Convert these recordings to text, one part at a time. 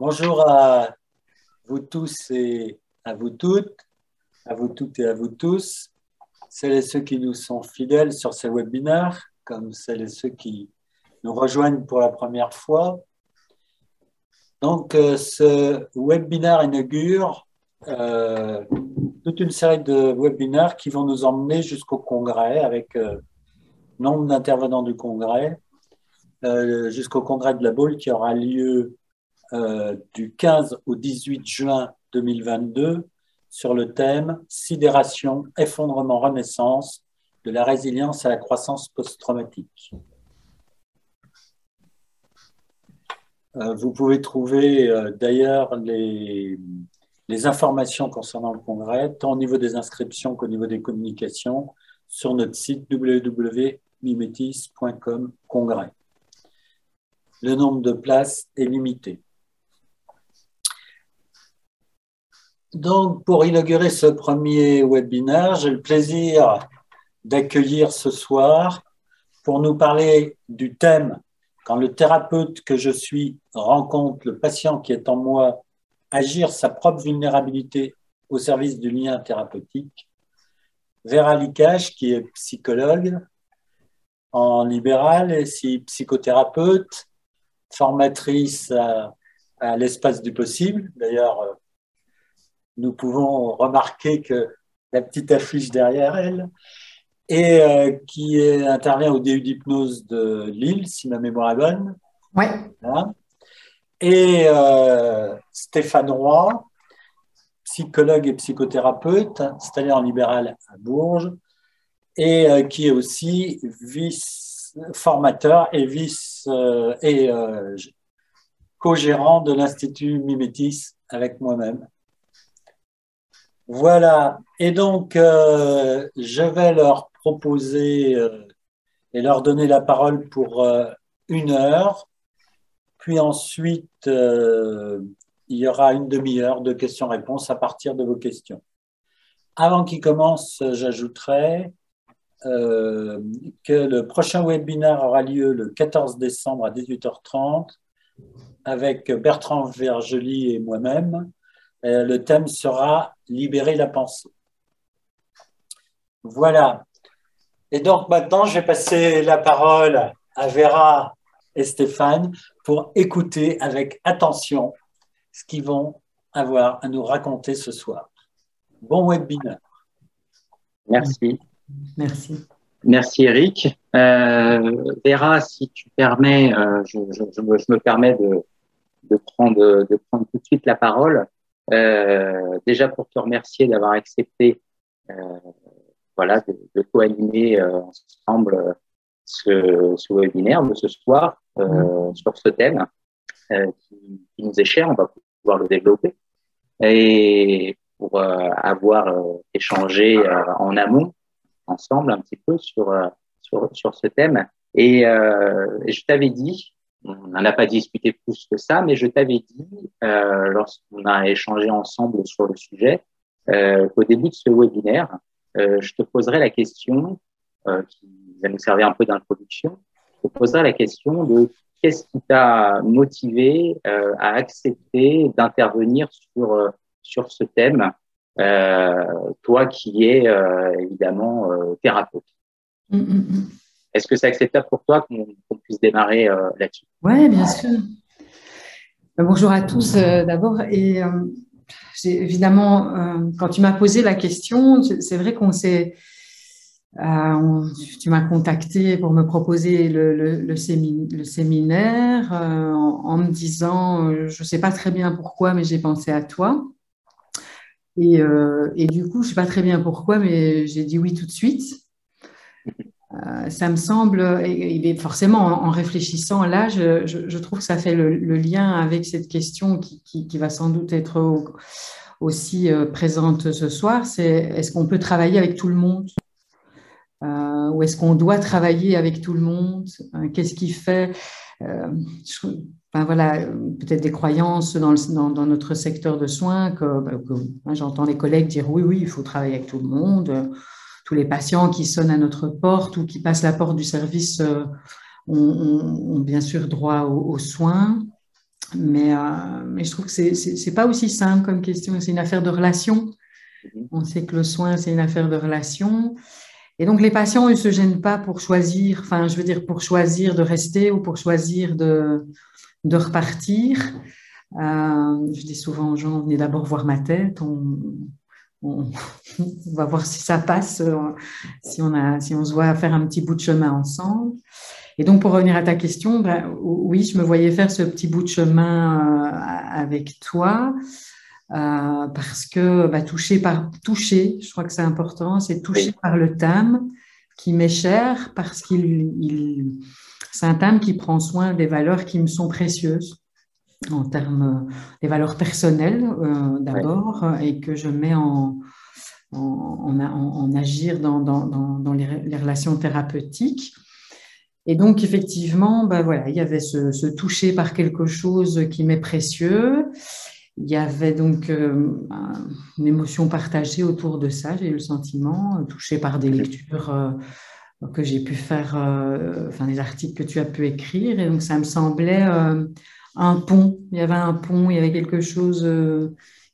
Bonjour à vous tous et à vous toutes, à vous toutes et à vous tous, celles et ceux qui nous sont fidèles sur ces webinaires, comme celles et ceux qui nous rejoignent pour la première fois. Donc, euh, ce webinaire inaugure euh, toute une série de webinaires qui vont nous emmener jusqu'au congrès avec euh, nombre d'intervenants du congrès, jusqu'au congrès de la Boule qui aura lieu du 15 au 18 juin 2022 sur le thème Sidération, effondrement, renaissance de la résilience à la croissance post-traumatique. Euh, vous pouvez trouver euh, d'ailleurs les, informations concernant le congrès, tant au niveau des inscriptions qu'au niveau des communications, sur notre site www.mimetis.com congrès. Le nombre de places est limité. Donc, pour inaugurer ce premier webinaire, j'ai le plaisir d'accueillir ce soir pour nous parler du thème quand le thérapeute que je suis rencontre le patient qui est en moi agir sa propre vulnérabilité au service du lien thérapeutique. Vera Likash, qui est psychologue en libéral et psychothérapeute, formatrice à, l'espace du possible. D'ailleurs, euh, nous pouvons remarquer que la petite affiche derrière elle et euh, qui intervient au DU d'hypnose de Lille, si ma mémoire est bonne. Oui. Et euh, Stéphane Roy, psychologue et psychothérapeute, installé en libéral à Bourges, et euh, qui est aussi vice-formateur et vice et co-gérant de l'Institut Mimétis avec moi-même. Voilà, et donc je vais leur proposer euh, et leur donner la parole pour euh, une heure. Puis ensuite, euh, il y aura une demi-heure de questions-réponses à partir de vos questions. Avant qu'il commence, j'ajouterai que le prochain webinaire aura lieu le 14 décembre à 18h30 avec Bertrand Vergely et moi-même. Le thème sera Libérer la pensée. Voilà. Et donc maintenant, je vais passer la parole à Vera et Stéphane pour écouter avec attention ce qu'ils vont avoir à nous raconter ce soir. Bon webinaire. Merci. Merci. Merci Eric. Euh, Vera, si tu permets, euh, je, me, permets de, prendre, de prendre tout de suite la parole. Euh, déjà pour te remercier d'avoir accepté voilà, de, de co-animer euh, ensemble euh, ce, ce, webinaire de ce soir euh, mm-hmm. sur ce thème qui, qui, nous est cher. On va pouvoir le développer. Et pour avoir échangé en amont ensemble un petit peu sur, sur, sur ce thème. Et, et je t'avais dit, on n'en a pas discuté plus que ça, mais je t'avais dit, euh, lorsqu'on a échangé ensemble sur le sujet, euh, qu'au début de ce webinaire, euh, je te poserai la question, euh, qui va nous servir un peu d'introduction, je te poserai la question de qu'est-ce qui t'a motivé euh, à accepter d'intervenir sur, sur ce thème, toi qui es évidemment thérapeute. Mm, mm, mm. Est-ce que c'est acceptable pour toi qu'on puisse démarrer là-dessus? Oui, bien sûr. Bonjour à tous d'abord. Et évidemment, euh, quand tu m'as posé la question, c'est vrai qu'on s'est. Euh, tu m'as contacté pour me proposer le, séminaire euh, en, me disant, je ne sais pas très bien pourquoi, mais j'ai pensé à toi. Et, du coup, je ne sais pas très bien pourquoi, mais j'ai dit oui tout de suite. Ça me semble, et, forcément en, réfléchissant là, je, trouve que ça fait le, lien avec cette question qui, va sans doute être au, aussi euh, présente ce soir, c'est est-ce qu'on peut travailler avec tout le monde? Euh, ou est-ce qu'on doit travailler avec tout le monde? Euh, Qu'est-ce qui fait enfin, voilà, peut-être des croyances dans, notre secteur de soins que, bah, j'entends les collègues dire oui, oui, il faut travailler avec tout le monde. Tous les patients qui sonnent à notre porte ou qui passent la porte du service ont, bien sûr droit aux soins. Mais, mais je trouve que ce n'est pas aussi simple comme question. C'est une affaire de relation. Mhm. On sait que le soin, c'est une affaire de relation. Et donc, les patients ne se gênent pas pour choisir, enfin, je veux dire, pour choisir de rester ou pour choisir de, de repartir. Euh, je dis souvent aux gens, venez d'abord voir ma tête, on, on, va voir si ça passe, euh, si on, a, si on se voit faire un petit bout de chemin ensemble. Et donc, pour revenir à ta question, ben, oui, je me voyais faire ce petit bout de chemin euh, avec toi. Euh, parce que bah, toucher par toucher, je crois que c'est important, c'est toucher par le thème qui m'est cher parce qu'il il, c'est un thème qui prend soin des valeurs qui me sont précieuses en termes des valeurs personnelles euh, d'abord et que je mets en, en, en, agir dans, dans, dans les, les, relations thérapeutiques. Et donc, effectivement, bah, voilà, il y avait ce, ce toucher par quelque chose qui m'est précieux. Il y avait donc euh, une émotion partagée autour de ça, j'ai eu le sentiment, euh, touché par des lectures euh, que j'ai pu faire, enfin des articles que tu as pu écrire, et donc ça me semblait un pont, il y avait un pont, il y avait quelque chose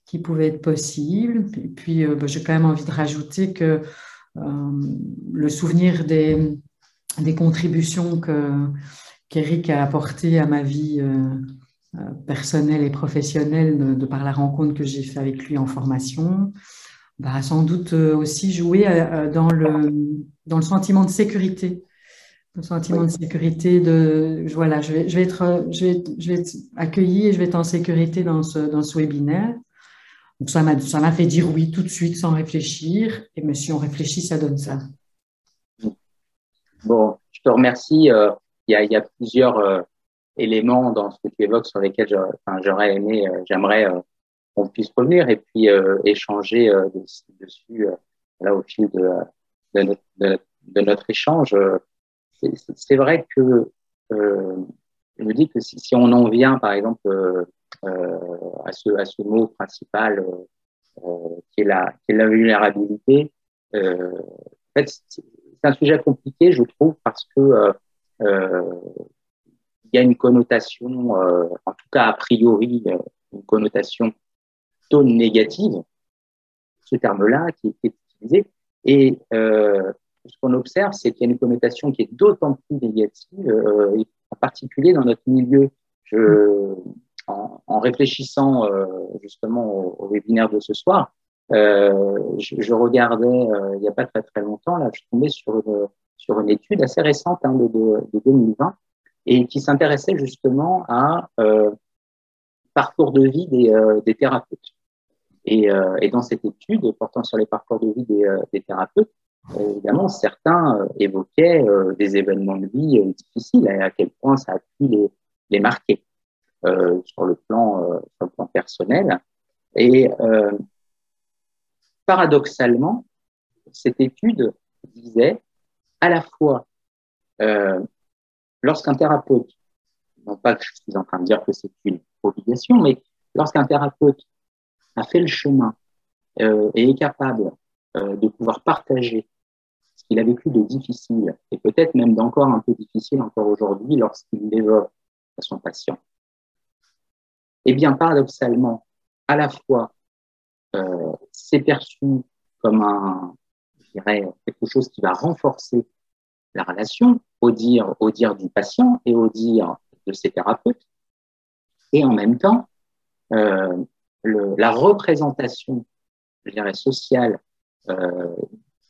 qui pouvait être possible. Et puis bah, j'ai quand même envie de rajouter que le souvenir des, contributions que qu'Eric a apportées à ma vie euh, personnel et professionnel de, par la rencontre que j'ai fait avec lui en formation, bah, sans doute euh, aussi jouer euh, dans le, dans le sentiment de sécurité. Le sentiment de sécurité, de voilà, je vais, je vais, être, je vais, je vais être accueilli et je vais être en sécurité dans ce, dans ce webinaire. Donc ça m'a, ça m'a fait dire oui tout de suite sans réfléchir. Et mais si on réfléchit, ça donne ça. Bon, je te remercie. Il y, a, il y a plusieurs éléments dans ce que tu évoques sur lesquels j'aurais aimé, euh, j'aimerais euh, qu'on puisse revenir et puis euh, échanger dessus là, au fil de, de, notre, de, notre, échange. C'est vrai que je me dis que si, on en vient, par exemple, à, ce, à ce mot principal qui, est la, vulnérabilité, en fait, c'est un sujet compliqué, je trouve, parce que il y a une connotation, euh, en tout cas a priori, euh, une connotation plutôt négative, ce terme-là qui, est utilisé. Et euh, ce qu'on observe, c'est qu'il y a une connotation qui est d'autant plus négative, en particulier dans notre milieu. En, réfléchissant justement au, webinaire de ce soir, je, regardais il n'y a pas très très longtemps, là, je tombé sur une, sur une étude assez récente hein, de, de 2020 et qui s'intéressait justement à euh, parcours de vie des, euh, thérapeutes. Et, euh, dans cette étude portant sur les parcours de vie euh, des thérapeutes, évidemment, certains évoquaient des événements de vie difficiles et à quel point ça a pu les, marquer sur, le plan, sur le plan personnel. Et paradoxalement, cette étude disait à la fois euh, lorsqu'un thérapeute, non pas que je suis en train de dire que c'est une obligation, mais lorsqu'un thérapeute a fait le chemin euh, et est capable euh, de pouvoir partager qu'il a vécu de difficile, et peut-être même d'encore un peu difficile encore aujourd'hui lorsqu'il l'évoque à son patient, eh bien, paradoxalement, à la fois, euh, c'est perçu comme un, je dirais, quelque chose qui va renforcer la relation au dire, au dire du patient et au dire de ses thérapeutes. Et en même temps, euh, la représentation, je dirais, sociale euh,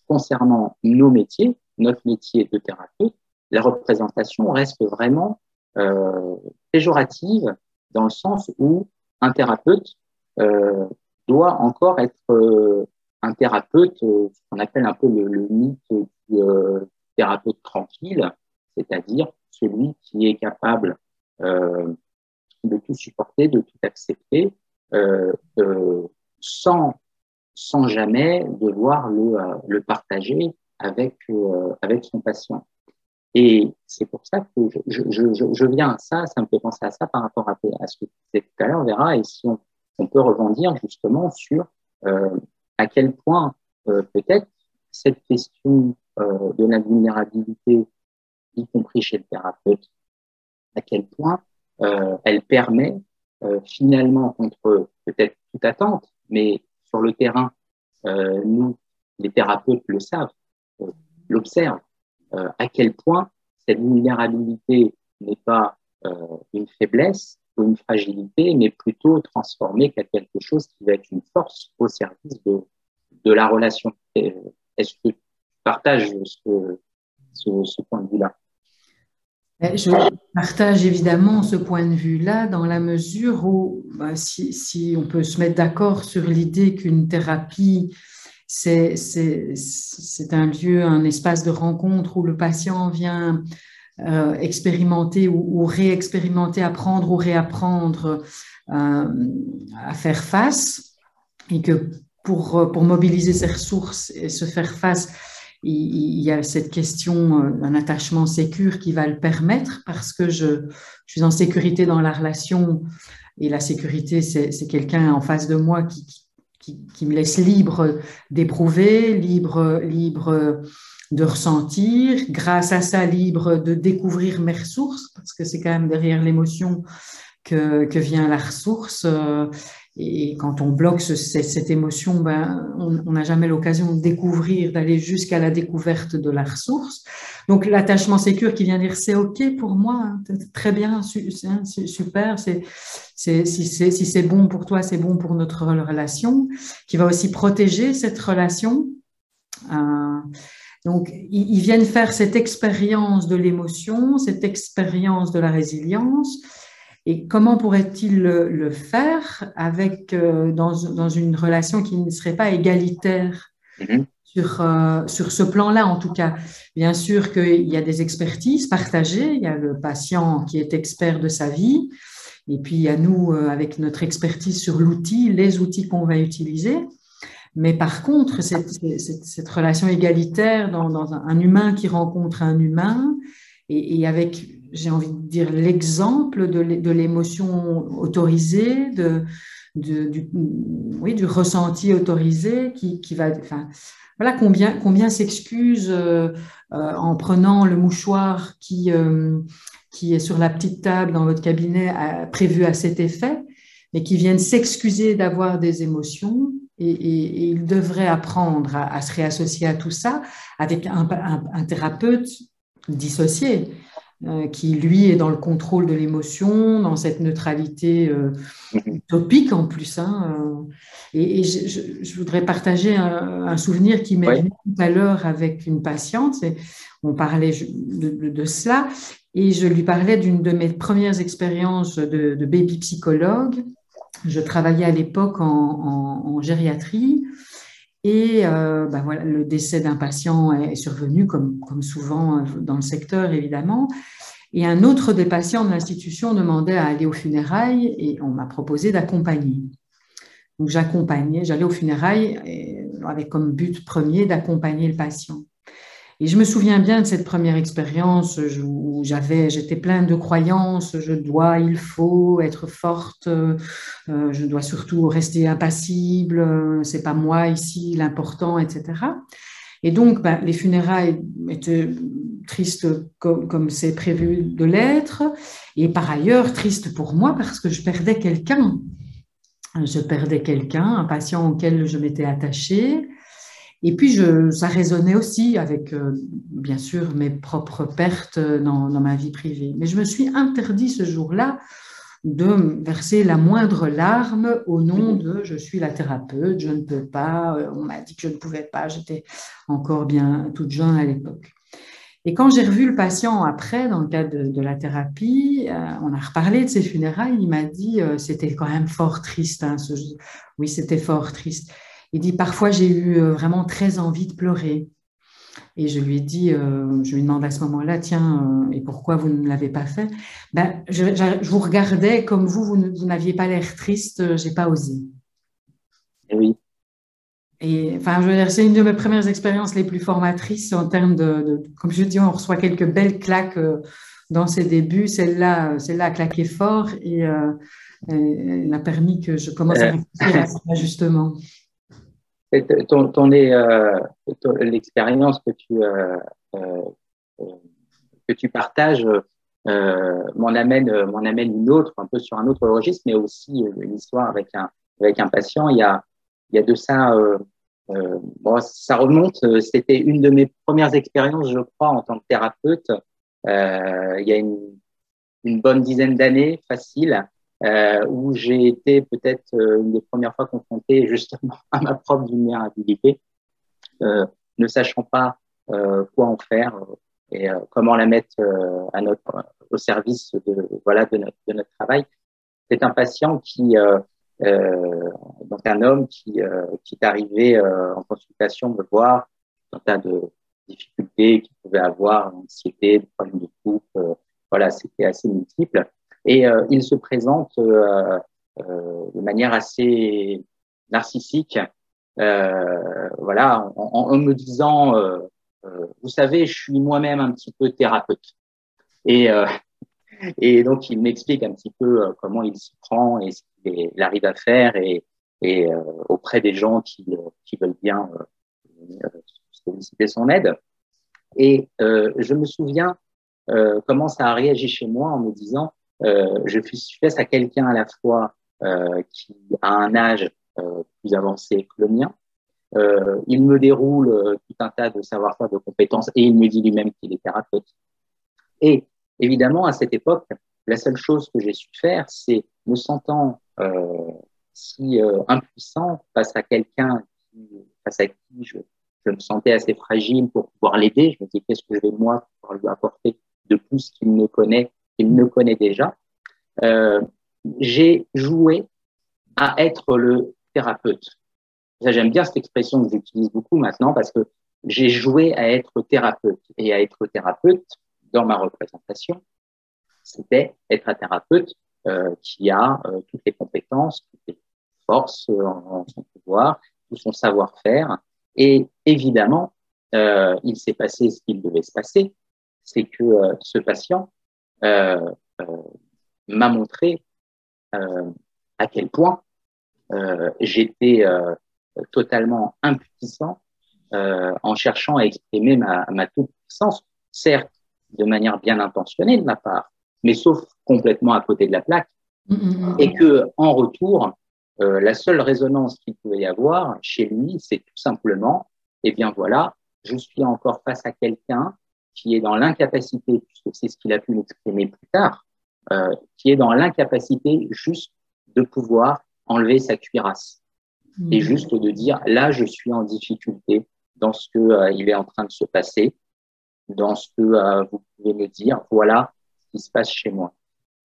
concernant nos métiers, notre métier de thérapeute, la représentation reste vraiment euh, péjorative dans le sens où un thérapeute euh, doit encore être euh, un thérapeute, euh, ce qu'on appelle un peu le, le mythe du, thérapeute tranquille, c'est-à-dire celui qui est capable euh, de tout supporter, de tout accepter, euh, euh, sans, sans jamais devoir le, euh, partager avec, euh, avec son patient. Et c'est pour ça que je, viens à ça, ça me fait penser à ça par rapport à, ce que tu disais tout à l'heure, Vera, et si on, peut rebondir justement sur à quel point peut-être cette question euh, de la vulnérabilité, y compris chez le thérapeute, à quel point euh, elle permet finalement contre peut-être toute attente, mais le terrain, nous, les thérapeutes le savent, l'observent, à quel point cette vulnérabilité n'est pas une faiblesse ou une fragilité, mais plutôt transformée qu'à quelque chose qui va être une force au service de, la relation. Est-ce que tu partages ce, ce, point de vue-là? Je partage évidemment ce point de vue-là dans la mesure où, bah, si, on peut se mettre d'accord sur l'idée qu'une thérapie, c'est un lieu, un espace de rencontre où le patient vient euh, expérimenter ou, réexpérimenter, apprendre ou réapprendre euh, à faire face, et que pour mobiliser ses ressources et se faire face, il, y a cette question euh, d'un attachement sécure qui va le permettre parce que je, suis en sécurité dans la relation et la sécurité, c'est quelqu'un en face de moi qui, me laisse libre d'éprouver, libre, libre de ressentir, grâce à ça libre de découvrir mes ressources, parce que c'est quand même derrière l'émotion que, que, vient la ressource. Et quand on bloque cette émotion, ben, on n'a jamais l'occasion de découvrir, d'aller jusqu'à la découverte de la ressource. Donc l'attachement sécure qui vient dire c'est ok pour moi, hein, très bien, hein, super, c'est si c'est bon pour toi, c'est bon pour notre relation, qui va aussi protéger cette relation. Euh, donc, ils viennent faire cette expérience de l'émotion, cette expérience de la résilience. Et comment pourrait-il le, faire avec, euh, dans, une relation qui ne serait pas égalitaire mm-hmm. sur, euh, sur ce plan-là, en tout cas? Bien sûr qu'il y a des expertises partagées. Il y a le patient qui est expert de sa vie. Et puis, il y a nous, euh, avec notre expertise sur l'outil, les outils qu'on va utiliser. Mais par contre, cette, cette, relation égalitaire dans, un, humain qui rencontre un humain, et, avec, j'ai envie de dire, l'exemple de l'émotion autorisée, de, du, oui, du ressenti autorisé qui, qui va... Enfin, voilà combien, combien s'excusent euh, euh, en prenant le mouchoir qui, euh, qui est sur la petite table dans votre cabinet prévu à cet effet, mais qui viennent s'excuser d'avoir des émotions et, il devrait apprendre à, se réassocier à tout ça avec un, thérapeute dissocié, qui lui est dans le contrôle de l'émotion, dans cette neutralité euh, utopique en plus. Hein, euh. et, je, voudrais partager un, souvenir qui m'est venu tout à l'heure avec une patiente. On parlait de, cela et je lui parlais d'une de mes premières expériences de, de baby psychologue je travaillais à l'époque en, gériatrie et euh, voilà, le décès d'un patient est survenu, comme, comme souvent euh, dans le secteur évidemment. Et un autre des patients de l'institution demandait à aller aux funérailles et on m'a proposé d'accompagner. Donc j'accompagnais, j'allais aux funérailles avec comme but premier d'accompagner le patient. Et je me souviens bien de cette première expérience où j'avais, j'étais pleine de croyances, je dois, il faut être forte, euh, je dois surtout rester impassible, c'est pas moi ici l'important, etc. Et donc, ben, les funérailles étaient tristes comme c'est prévu de l'être, et par ailleurs tristes pour moi parce que je perdais quelqu'un. Je perdais quelqu'un, un patient auquel je m'étais attachée. Et puis, je, ça résonnait aussi avec, euh, bien sûr, mes propres pertes dans, dans, ma vie privée. Mais je me suis interdit ce jour-là de verser la moindre larme au nom de je suis la thérapeute, je ne peux pas, euh, on m'a dit que je ne pouvais pas, j'étais encore bien toute jeune à l'époque. Et quand j'ai revu le patient après, dans le cadre de, la thérapie, euh, on a reparlé de ses funérailles, il m'a dit c'était quand même fort triste. Hein, ce... Oui, c'était fort triste. Il dit parfois j'ai eu euh, vraiment très envie de pleurer. Et je lui ai dit, euh, je lui demande à ce moment-là, tiens, euh, et pourquoi vous ne l'avez pas fait? Ben, je, vous regardais comme vous, vous, n'aviez pas l'air triste, j'ai pas osé. Oui. Et enfin, je veux dire, c'est une de mes premières expériences les plus formatrices en termes de, comme je dis, on reçoit quelques belles claques dans ses débuts. Celle-là, celle-là a claqué fort et elle a permis que je commence à réfléchir à cet ajustement ton, ton, euh, l'expérience que tu euh, euh, que tu partages m'en amène, m'en amène une autre, un peu sur un autre registre, mais aussi une histoire avec un, avec un patient. Il y a, il y a de ça, ça remonte, c'était une de mes premières expériences, je crois, en tant que thérapeute. il y a une bonne dizaine d'années, facile, euh, où j'ai été peut-être euh, une des premières fois confronté justement à ma propre vulnérabilité, euh, ne sachant pas euh, quoi en faire et comment la mettre à notre, au service de, voilà, de, notre, de notre travail. C'est un patient qui, donc un homme qui, qui est arrivé en consultation me voir, un tas de difficultés qu'il pouvait avoir, anxiété, des problèmes de couple, voilà, c'était assez multiple. Et euh, il se présente euh, euh, de manière assez narcissique, voilà, en, me disant, vous savez, je suis moi-même un petit peu thérapeute. Et, et donc, il m'explique un petit peu comment il s'y prend et ce qu'il arrive à faire et, et auprès des gens qui, qui veulent bien solliciter son aide. Et je me souviens comment ça a réagi chez moi en me disant, euh, je suis face à quelqu'un à la fois euh, qui a un âge euh, plus avancé que le mien. Euh, il me déroule euh, tout un tas de savoir-faire, de compétences, et il me dit lui-même qu'il est thérapeute. Et évidemment, à cette époque, la seule chose que j'ai su faire, c'est me sentant euh, si impuissant face à quelqu'un face à qui je, je, me sentais assez fragile pour pouvoir l'aider. Je me dis qu'est-ce que je vais moi pouvoir lui apporter de plus qu'il ne connaît qu'il me connaît déjà, euh, j'ai joué à être le thérapeute. J'aime bien cette expression que j'utilise beaucoup maintenant parce que j'ai joué à être thérapeute. Et à être thérapeute, dans ma représentation, c'était être un thérapeute euh, qui a euh, toutes les compétences, toutes les forces en, son pouvoir, tout son savoir-faire. Et évidemment, il s'est passé ce qu'il devait se passer, c'est que ce patient m'a montré euh, à quel point j'étais totalement impuissant en cherchant à exprimer ma, ma toute puissance, certes de manière bien intentionnée de ma part, mais sauf complètement à côté de la plaque, mm, mm, mm. et que en retour, euh, la seule résonance qu'il pouvait y avoir chez lui, c'est tout simplement, eh bien voilà, je suis encore face à quelqu'un qui est dans l'incapacité, puisque c'est ce qu'il a pu m'exprimer plus tard, euh, qui est dans l'incapacité juste de pouvoir enlever sa cuirasse mmh. et juste de dire là je suis en difficulté dans ce que euh, il est en train de se passer, dans ce que euh, vous pouvez me dire, voilà ce qui se passe chez moi.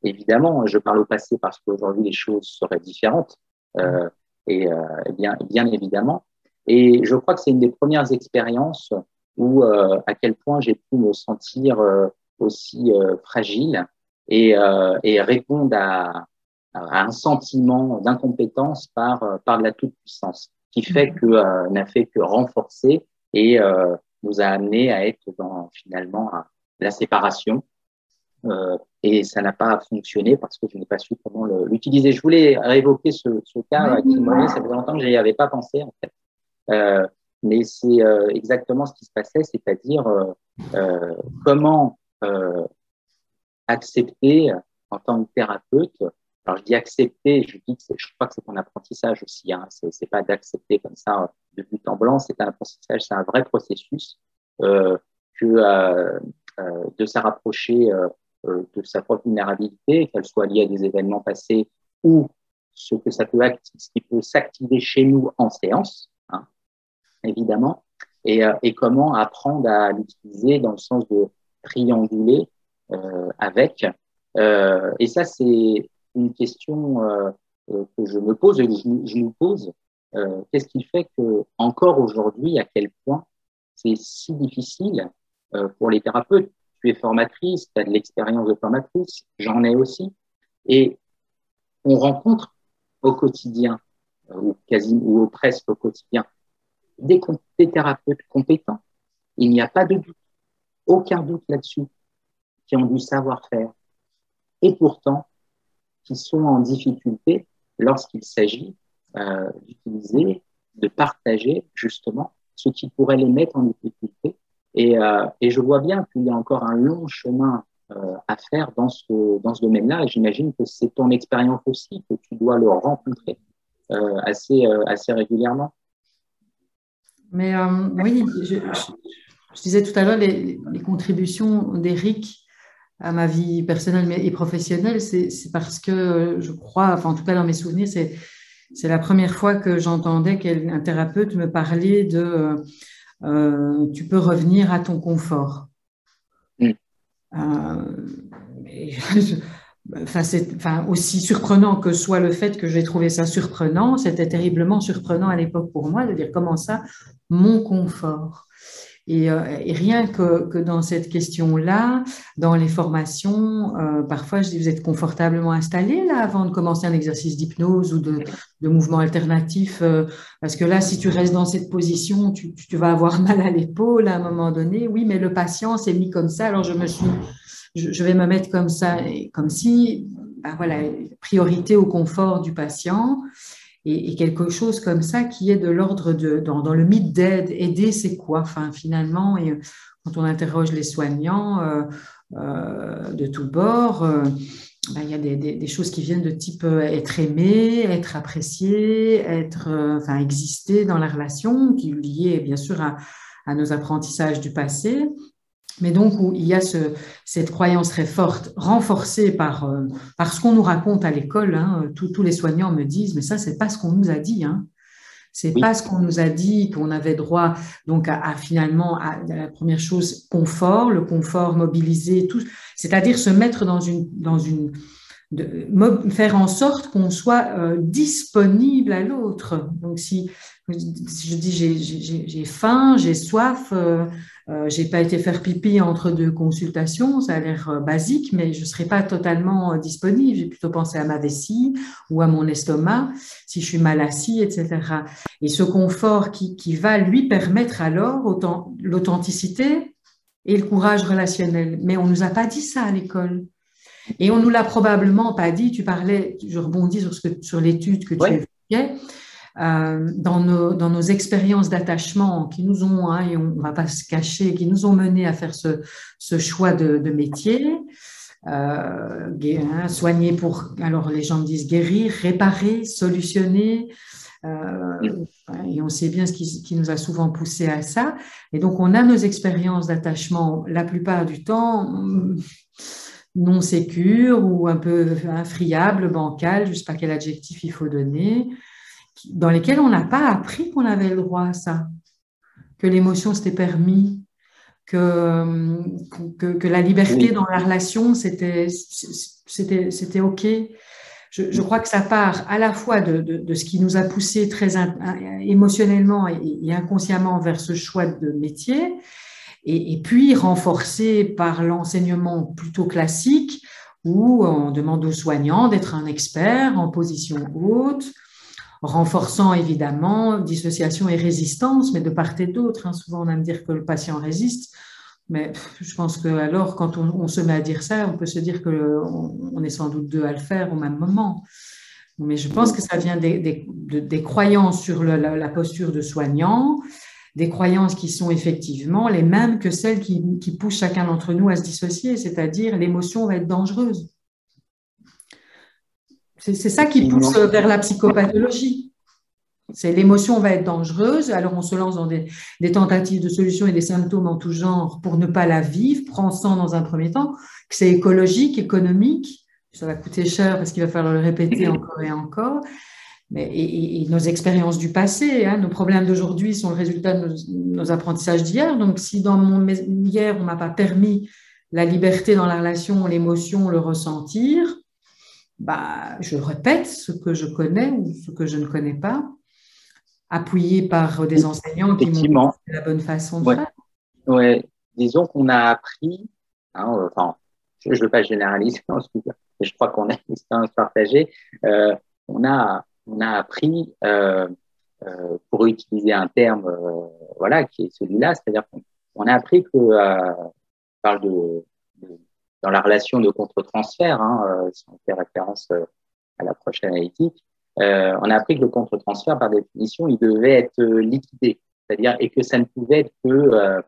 Évidemment, je parle au passé parce qu'aujourd'hui les choses seraient différentes euh, et, et bien bien évidemment. Et je crois que c'est une des premières expériences ou euh, à quel point j'ai pu me sentir euh, aussi euh, fragile et, et répondre à, à, un sentiment d'incompétence par, par de la toute-puissance, qui fait que n'a fait que renforcer et nous a amené à être dans finalement la séparation. Euh, et ça n'a pas fonctionné parce que je n'ai pas su comment l'utiliser. Je voulais réévoquer ce, ce cas oui, ça faisait longtemps que je n'y avais pas pensé en fait. Euh, mais c'est euh, exactement ce qui se passait, c'est-à-dire euh, euh, comment accepter en tant que thérapeute. Alors je dis accepter, je dis que je crois que c'est un apprentissage aussi. Hein, c'est pas d'accepter comme ça de but en blanc, c'est un apprentissage, c'est un vrai processus que de se rapprocher de sa propre vulnérabilité, qu'elle soit liée à des événements passés ou ce que ça ce qui peut s'activer chez nous en séance évidemment, et, euh, et comment apprendre à l'utiliser dans le sens de trianguler euh, avec. Euh, et ça, c'est une question que je me pose et que je, je pose. Qu'est-ce qui fait que encore aujourd'hui, à quel point c'est si difficile pour les thérapeutes? Tu es formatrice, tu as de l'expérience de formatrice, j'en ai aussi. Et on rencontre au quotidien, ou quasi ou presque au quotidien, des, thérapeutes compétents. Il n'y a pas de doute, aucun doute là-dessus, qui ont du savoir-faire et pourtant qui sont en difficulté lorsqu'il s'agit euh, d'utiliser, de partager justement ce qui pourrait les mettre en difficulté. Et, euh, je vois bien qu'il y a encore un long chemin à faire dans ce, dans ce domaine-là. Et j'imagine que c'est ton expérience aussi, que tu dois le rencontrer assez, assez régulièrement. Mais oui, je, je, disais tout à l'heure, les, les contributions d'Eric à ma vie personnelle et professionnelle, c'est parce que je crois, enfin en tout cas dans mes souvenirs, c'est c'est la première fois que j'entendais qu'un thérapeute me parlait de euh, tu peux revenir à ton confort. Mm. Euh, enfin, c'est enfin, aussi surprenant que soit le fait que j'ai trouvé ça surprenant, c'était terriblement surprenant à l'époque pour moi de dire comment ça, mon confort. Euh, et, rien que, que, dans cette question-là, dans les formations, euh, parfois je dis vous êtes confortablement installé là avant de commencer un exercice d'hypnose ou de, de, mouvement alternatif, euh, parce que là, si tu restes dans cette position, tu, tu vas avoir mal à l'épaule à un moment donné. Oui, mais le patient s'est mis comme ça, alors je me suis, je, vais me mettre comme ça, comme si, ben voilà, priorité au confort du patient et, quelque chose comme ça qui est de l'ordre de, dans, le mythe d'aide. Aider, c'est quoi enfin, Finalement, et quand on interroge les soignants euh, euh, de tous bords, euh, ben, il y a des, choses qui viennent de type être aimé, être apprécié, être, enfin, exister dans la relation, qui est liée bien sûr à nos apprentissages du passé mais donc où il y a ce, cette croyance très forte, renforcée par, euh, par ce qu'on nous raconte à l'école. Hein, tous les soignants me disent, mais ça, c'est pas ce qu'on nous a dit. Hein. C'est pas ce qu'on nous a dit qu'on avait droit donc à, finalement à, la première chose confort, le confort mobilisé, tout, c'est-à-dire se mettre dans une dans une de, faire en sorte qu'on soit euh, disponible à l'autre. Donc si, si, je dis j'ai faim, j'ai soif, euh, euh, j'ai pas été faire pipi entre deux consultations, ça a l'air euh, basique, mais je serai pas totalement euh, disponible. J'ai plutôt pensé à ma vessie ou à mon estomac, si je suis mal assis, etc. Et ce confort qui, qui va lui permettre alors autant l'authenticité et le courage relationnel. Mais on nous a pas dit ça à l'école. Et on nous l'a probablement pas dit. Tu parlais, je rebondis sur, ce que, sur l'étude que tu as évoquais. Euh, dans, nos, dans nos expériences d'attachement qui nous ont, hein, et on ne va pas se cacher, qui nous ont mené à faire ce, choix de, métier. Euh, hein, soigner pour, alors les gens disent guérir, réparer, solutionner. Euh, et on sait bien ce qui, qui, nous a souvent poussé à ça. Et donc, on a nos expériences d'attachement la plupart du temps non sécures ou un peu infriables, bancales, je ne sais pas quel adjectif il faut donner dans lesquels on n'a pas appris qu'on avait le droit à ça, que l'émotion s'était permis, que, que, la liberté dans la relation, c'était OK. Je, je, crois que ça part à la fois de, de, ce qui nous a poussé très émotionnellement et, inconsciemment vers ce choix de métier, et, et puis renforcé par l'enseignement plutôt classique où on demande aux soignants d'être un expert en position haute, renforçant évidemment dissociation et résistance, mais de part et d'autre. Hein. Souvent, on aime dire que le patient résiste, mais je pense que alors, quand on, se met à dire ça, on peut se dire que on, est sans doute deux à le faire au même moment. Mais je pense que ça vient des, des, croyances sur la, posture de soignant, des croyances qui sont effectivement les mêmes que celles qui poussent chacun d'entre nous à se dissocier, c'est-à-dire l'émotion va être dangereuse. C'est ça qui pousse vers la psychopathologie. C'est l'émotion va être dangereuse, alors on se lance dans des, tentatives de solutions et des symptômes en tout genre pour ne pas la vivre, prend sang dans un premier temps, que c'est écologique, économique, ça va coûter cher parce qu'il va falloir le répéter encore et encore. Mais, et, nos expériences du passé, hein, nos problèmes d'aujourd'hui sont le résultat de nos, apprentissages d'hier. Donc, si dans mon hier, on m'a pas permis la liberté dans la relation, l'émotion, le ressentir, bah, je répète ce que je connais ou ce que je ne connais pas, appuyé par des enseignants qui m'ont la bonne façon de ouais. faire. Ouais. Disons qu'on a appris, hein, enfin, je ne veux pas généraliser, mais je crois qu'on a une expérience partagée, euh, on, a, on a appris, euh, euh, pour utiliser un terme euh, voilà, qui est celui-là, c'est-à-dire qu'on a appris que, euh, on parle de dans la relation de contre-transfert, hein, euh, si on fait référence euh, à l'approche analytique, euh, on a appris que le contre-transfert, par définition, il devait être liquidé, c'est-à-dire et que ça ne pouvait être que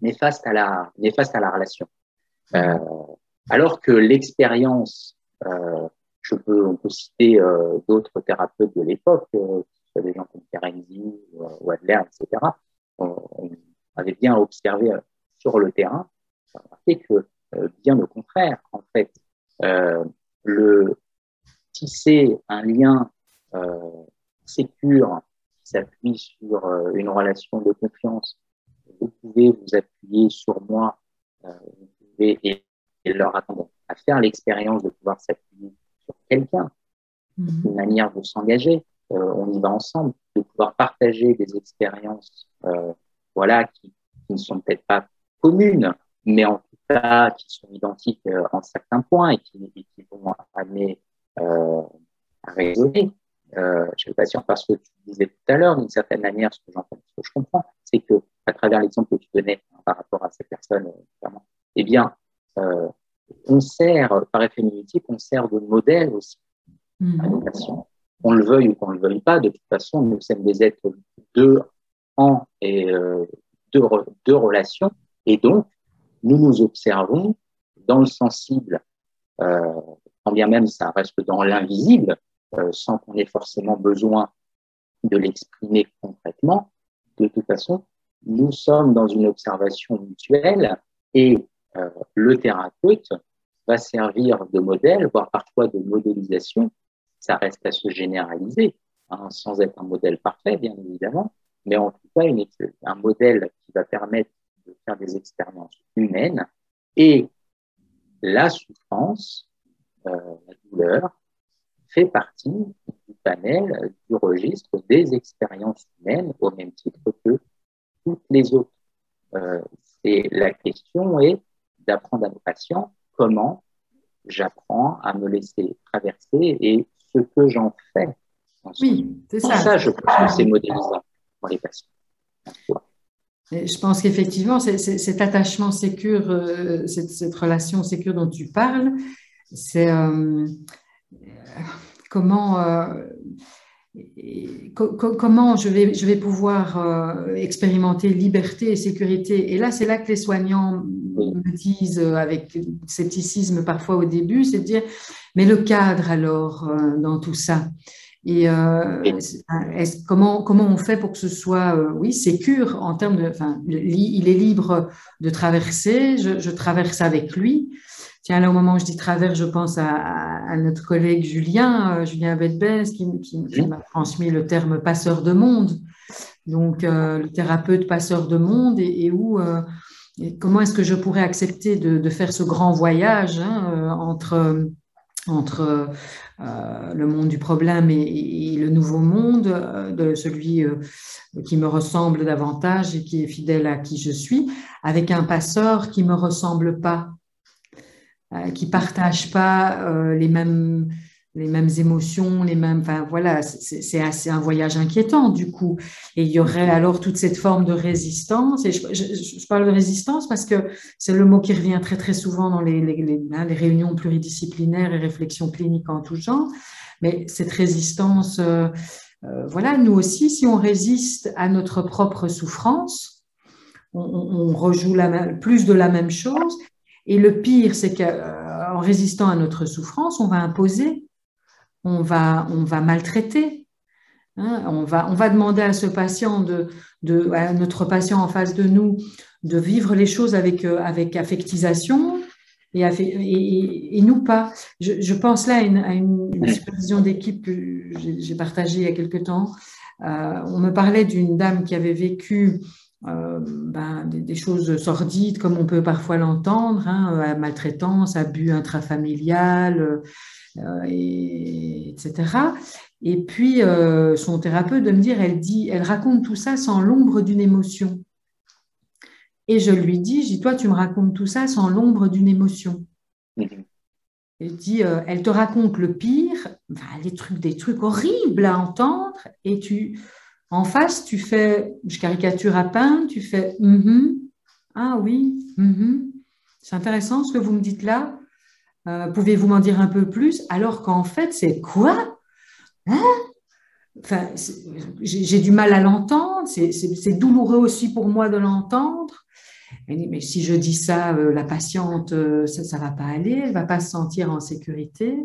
néfaste à la néfaste à la relation. Alors que l'expérience, euh, je peux, on peut citer euh, d'autres thérapeutes de l'époque, euh, des gens comme Ferenczi ou Adler, etc. On, on, avait bien observé sur le terrain, remarqué que bien au contraire, en fait, le tisser un lien sécure qui s'appuie sur une relation de confiance, vous pouvez vous appuyer sur moi, vous pouvez et leur attendre à faire l'expérience de pouvoir s'appuyer sur quelqu'un, mhm. une manière de s'engager. Euh, on y va ensemble, de pouvoir partager des expériences, euh, voilà, qui, ne sont peut-être pas communes, mais en tout qui sont identiques euh, en certains points et qui, qui vont amener à raisonner. ne suis pas sûr parce que tu disais tout à l'heure, d'une certaine manière, ce que j'entends, ce que je comprends, c'est que à travers l'exemple que tu donnais par rapport à ces personnes, eh bien, euh, on sert, par effet mimétique, on sert de modèle aussi à nos patients. Qu'on le veuille ou qu'on ne le veuille pas, de toute façon, nous sommes des êtres de en et euh, de, relations, et donc nous nous observons dans le sensible, euh, quand bien même ça reste dans l'invisible, euh, sans qu'on ait forcément besoin de l'exprimer concrètement. De toute façon, nous sommes dans une observation mutuelle et euh, le thérapeute va servir de modèle, voire parfois de modélisation. Ça reste à se généraliser, hein, sans être un modèle parfait, bien évidemment, mais en tout cas un modèle qui va permettre de faire des expériences humaines et la souffrance, euh, la douleur, fait partie du panel, du registre des expériences humaines au même titre que toutes les autres. Euh, c'est la question est d'apprendre à nos patients comment j'apprends à me laisser traverser et ce que j'en fais. Oui, c'est ça. Ça, je pense que c'est modélisant pour les patients. Je pense qu'effectivement, cet attachement sécure, euh, cette, relation sécure dont tu parles, c'est euh, comment euh, comment je vais, je vais pouvoir expérimenter liberté et sécurité. Et là, c'est là que les soignants me disent, avec scepticisme parfois au début, c'est de dire, mais le cadre alors dans tout ça? Et comment, comment on fait pour que ce soit, oui, sécure en termes de, enfin, il est libre de traverser, je, je traverse avec lui, Tiens, là, au moment où je dis travers, je pense à, notre collègue Julien, euh, Julien Bedbez, qui, qui, m'a transmis le terme passeur de monde. Donc, euh, le thérapeute passeur de monde, et, où, euh, comment est-ce que je pourrais accepter de, faire ce grand voyage hein, entre, entre le monde du problème et, le nouveau monde, de celui qui me ressemble davantage et qui est fidèle à qui je suis, avec un passeur qui me ressemble pas euh, qui partagent pas euh, les mêmes les mêmes émotions, les mêmes, enfin voilà, c'est assez un voyage inquiétant du coup. Et il y aurait alors toute cette forme de résistance. Et je, je, parle de résistance parce que c'est le mot qui revient très très souvent dans les, les, les, hein, les, réunions pluridisciplinaires et réflexions cliniques en tout genre. Mais cette résistance, euh, voilà, nous aussi, si on résiste à notre propre souffrance, on, on rejoue la, plus de la même chose et le pire, c'est qu'en euh, résistant à notre souffrance, on va imposer, on va, on va maltraiter. Hein. on, va, on va demander à ce patient, de, de, à notre patient en face de nous, de vivre les choses avec, euh, avec affectisation et, et, et, nous pas. Je, je pense là à une, à une, supervision d'équipe que j'ai partagée il y a quelque temps. Euh, on me parlait d'une dame qui avait vécu euh, ben, des, choses sordides comme on peut parfois l'entendre, hein, maltraitance, abus intrafamilial, et, etc. Et puis son thérapeute de me dire, elle dit, elle raconte tout ça sans l'ombre d'une émotion. Et je lui dis, je dis, toi, tu me racontes tout ça sans l'ombre d'une émotion. Mm-hmm. Elle dit, elle te raconte le pire, les trucs, des trucs horribles à entendre, et tu, en face, tu fais, je caricature à peine, tu fais mm-hmm. Ah oui, mm-hmm. c'est intéressant ce que vous me dites là. Euh, pouvez-vous m'en dire un peu plus? Alors qu'en fait, c'est quoi? Hein? Enfin, J'ai du mal à l'entendre, c'est douloureux aussi pour moi de l'entendre. Mais si je dis ça, la patiente, ça ne va pas aller, elle ne va pas se sentir en sécurité.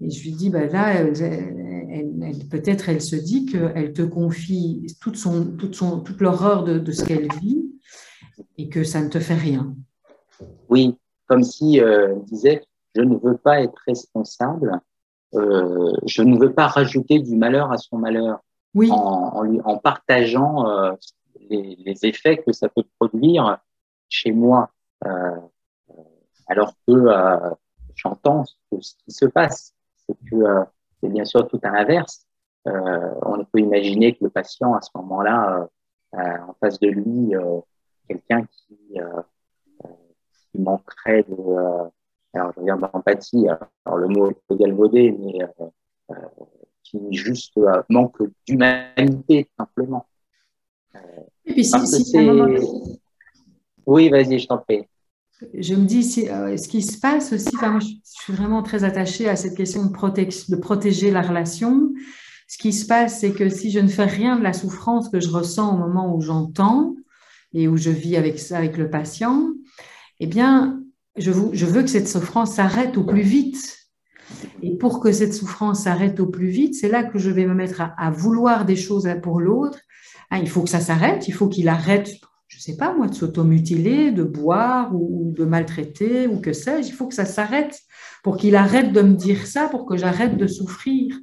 Et je lui dis, bah là, peut-être elle se dit qu'elle te confie toute, son, toute, son, toute l'horreur de ce qu'elle vit et que ça ne te fait rien. Oui, comme si euh, disait, je ne veux pas être responsable, euh, je ne veux pas rajouter du malheur à son malheur. Oui. En, lui, en partageant euh, les, les, effets que ça peut produire chez moi. Euh, alors que euh, j'entends ce qui se passe c'est que euh, c'est bien sûr tout à l'inverse. Euh, on peut imaginer que le patient, à ce moment-là, euh, en face de lui, quelqu'un qui, qui manquerait de, alors je d'empathie, alors le mot est galvaudé, mais qui juste manque d'humanité simplement. Et puis si, Oui, vas-y, je t'en prie je me dis, euh, ce qui se passe aussi, moi, je, suis vraiment très attachée à cette question de, de protéger la relation. Ce qui se passe, c'est que si je ne fais rien de la souffrance que je ressens au moment où j'entends et où je vis avec avec le patient, eh bien, je, veux que cette souffrance s'arrête au plus vite. Et pour que cette souffrance s'arrête au plus vite, c'est là que je vais me mettre à, vouloir des choses pour l'autre. Ah, il faut que ça s'arrête, il faut qu'il arrête je sais pas moi, de s'automutiler, de boire ou de maltraiter ou que sais-je. Il faut que ça s'arrête pour qu'il arrête de me dire ça, pour que j'arrête de souffrir.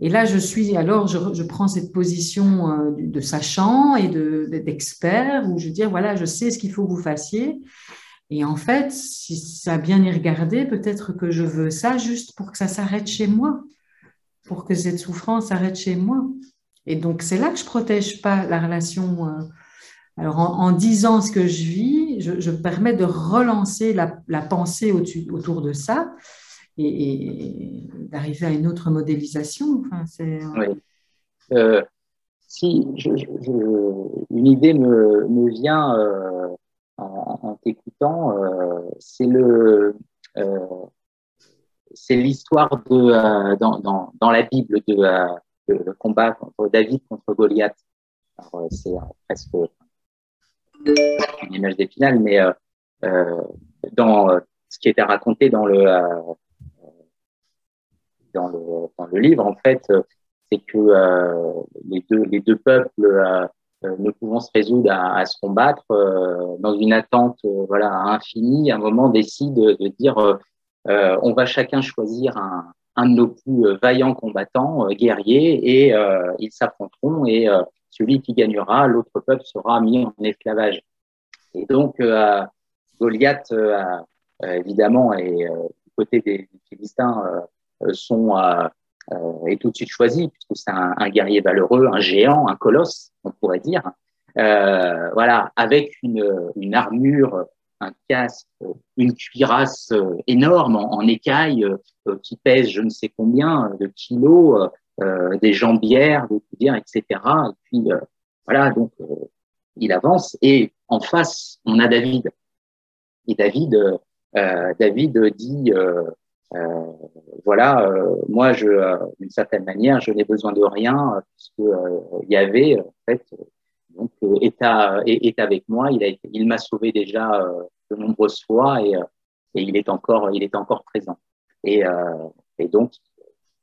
Et là, je suis alors, je, prends cette position euh, de sachant et d'expert où je dis voilà, je sais ce qu'il faut que vous fassiez. Et en fait, si ça a bien y regarder, peut-être que je veux ça juste pour que ça s'arrête chez moi, pour que cette souffrance s'arrête chez moi. Et donc, c'est là que je protège pas la relation. Euh, alors, en, disant ce que je vis, je, permets de relancer la, pensée autour de ça et, d'arriver à une autre modélisation. Enfin, oui. Euh, si une idée me, vient euh, en, t'écoutant, euh, c'est le c'est l'histoire de dans, dans, la Bible de, le combat contre David contre Goliath. C'est presque une image d'épinal, mais euh, euh, dans euh, ce qui était raconté dans le, dans le, dans le livre, en fait, c'est que les, deux, les deux peuples ne pouvant se résoudre à, se combattre dans une attente voilà infinie, à un moment décident de, dire on va chacun choisir un, de nos plus vaillants combattants, guerriers, et ils s'affronteront et celui qui gagnera, l'autre peuple sera mis en esclavage. Et donc, euh, Goliath, euh, évidemment, et euh, du côté des, Philistins, sont est tout de suite choisi, puisque c'est un, guerrier valeureux, un géant, un colosse, on pourrait dire. voilà, avec une, une, armure, un casque, une cuirasse énorme en, écaille qui pèse je ne sais combien de kilos, euh, des jambières, des coudières, etc. Et puis euh, voilà, donc euh, il avance et en face on a David. Et David, David dit voilà, moi je, d'une certaine manière, je n'ai besoin de rien puisque il y avait en fait donc est, est, avec moi. Il a il m'a sauvé déjà de nombreuses fois et, et il est encore il est encore présent. Et, et donc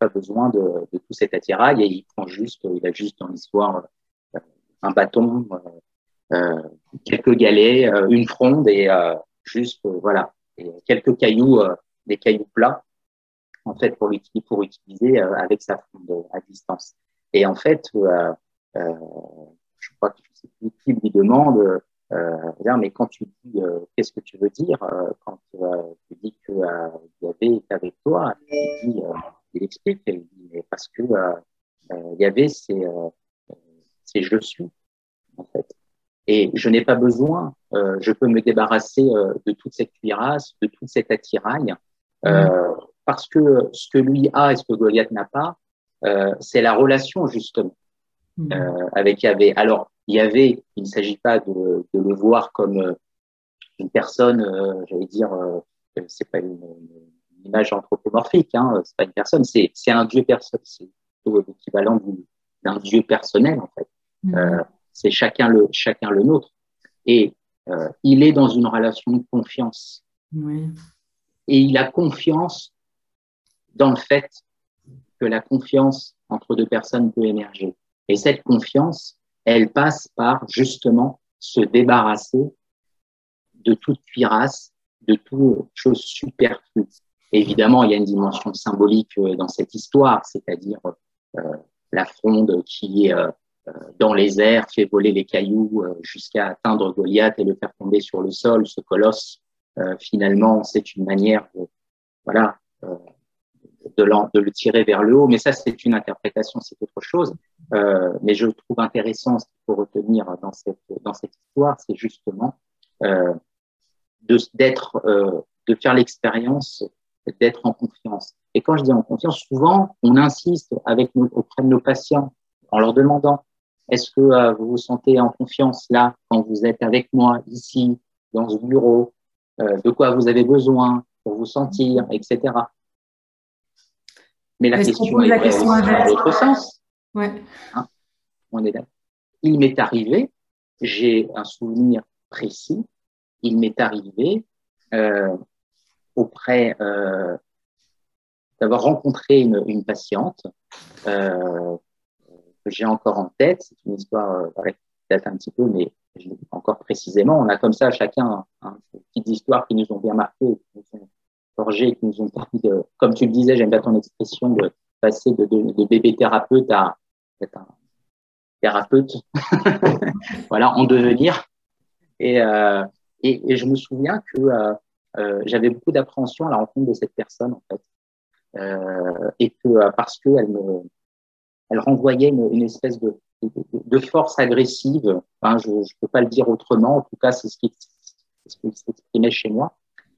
besoin de, tout cet attirail et il prend juste, il a juste dans l'histoire euh, un bâton, euh, euh, quelques galets, une fronde et juste voilà, et quelques cailloux, des cailloux plats en fait pour, pour utiliser avec sa fronde à distance. Et en fait, je crois que je sais plus qui lui demande, euh, mais quand tu dis qu'est-ce que tu veux dire quand tu dis que y avait avec toi, tu dis il explique, parce que euh, euh, il y avait ces, euh, ces je suis, en fait. Et je n'ai pas besoin, je peux me débarrasser de toute cette cuirasse, de toute cette attirail. Parce que ce que lui a et ce que Goliath n'a pas, c'est la relation justement mmh. avec Yahvé. Alors Yahvé, il ne s'agit pas de, de, le voir comme une personne, j'allais dire, c'est pas une, image anthropomorphique, hein, c'est pas une personne, c'est un dieu personne, c'est l'équivalent d'un dieu personnel en fait. Mm. Euh, c'est chacun le chacun le nôtre. Et euh, il est dans une relation de confiance. Et il a confiance dans le fait que la confiance entre deux personnes peut émerger. Et cette confiance, elle passe par justement se débarrasser de toute cuirasse, de toute chose superflue. Évidemment, il y a une dimension symbolique euh, dans cette histoire, c'est-à-dire euh, la fronde qui euh, dans les airs, fait voler les cailloux jusqu'à atteindre Goliath et le faire tomber sur le sol, ce colosse. Finalement, c'est une manière de, voilà, de, de, le tirer vers le haut. Mais ça, c'est une interprétation, c'est autre chose. Euh, mais je trouve intéressant ce qu'il faut retenir dans cette, dans cette histoire, c'est justement euh, de, d'être, euh, de faire l'expérience d'être en confiance. Et quand je dis en confiance, souvent, on insiste avec auprès de nos patients en leur demandant est-ce que euh, vous vous sentez en confiance là quand vous êtes avec moi ici dans ce bureau? euh, De quoi vous avez besoin pour vous sentir, etc. Mais la question est la question dans l'autre sens. Ouais. Hein on est Il m'est arrivé, j'ai un souvenir précis, il m'est arrivé euh, auprès euh, d'avoir rencontré une, une patiente euh, que j'ai encore en tête. C'est une histoire euh, qui date un petit peu, mais encore précisément. On a comme ça chacun hein, des petites histoires qui nous ont bien marqué, qui nous ont forgé, qui nous ont permis de, comme tu le disais, j'aime bien ton expression, de passer de bébé thérapeute à être un thérapeute, voilà, en devenir. Et, euh, et, et, je me souviens que euh, euh, j'avais beaucoup d'appréhension à la rencontre de cette personne, en fait. Euh, et que euh, parce qu'elle me, elle renvoyait une, une espèce de, de, force agressive, hein, je ne peux pas le dire autrement, en tout cas, c'est ce qui, s'exprimait chez moi.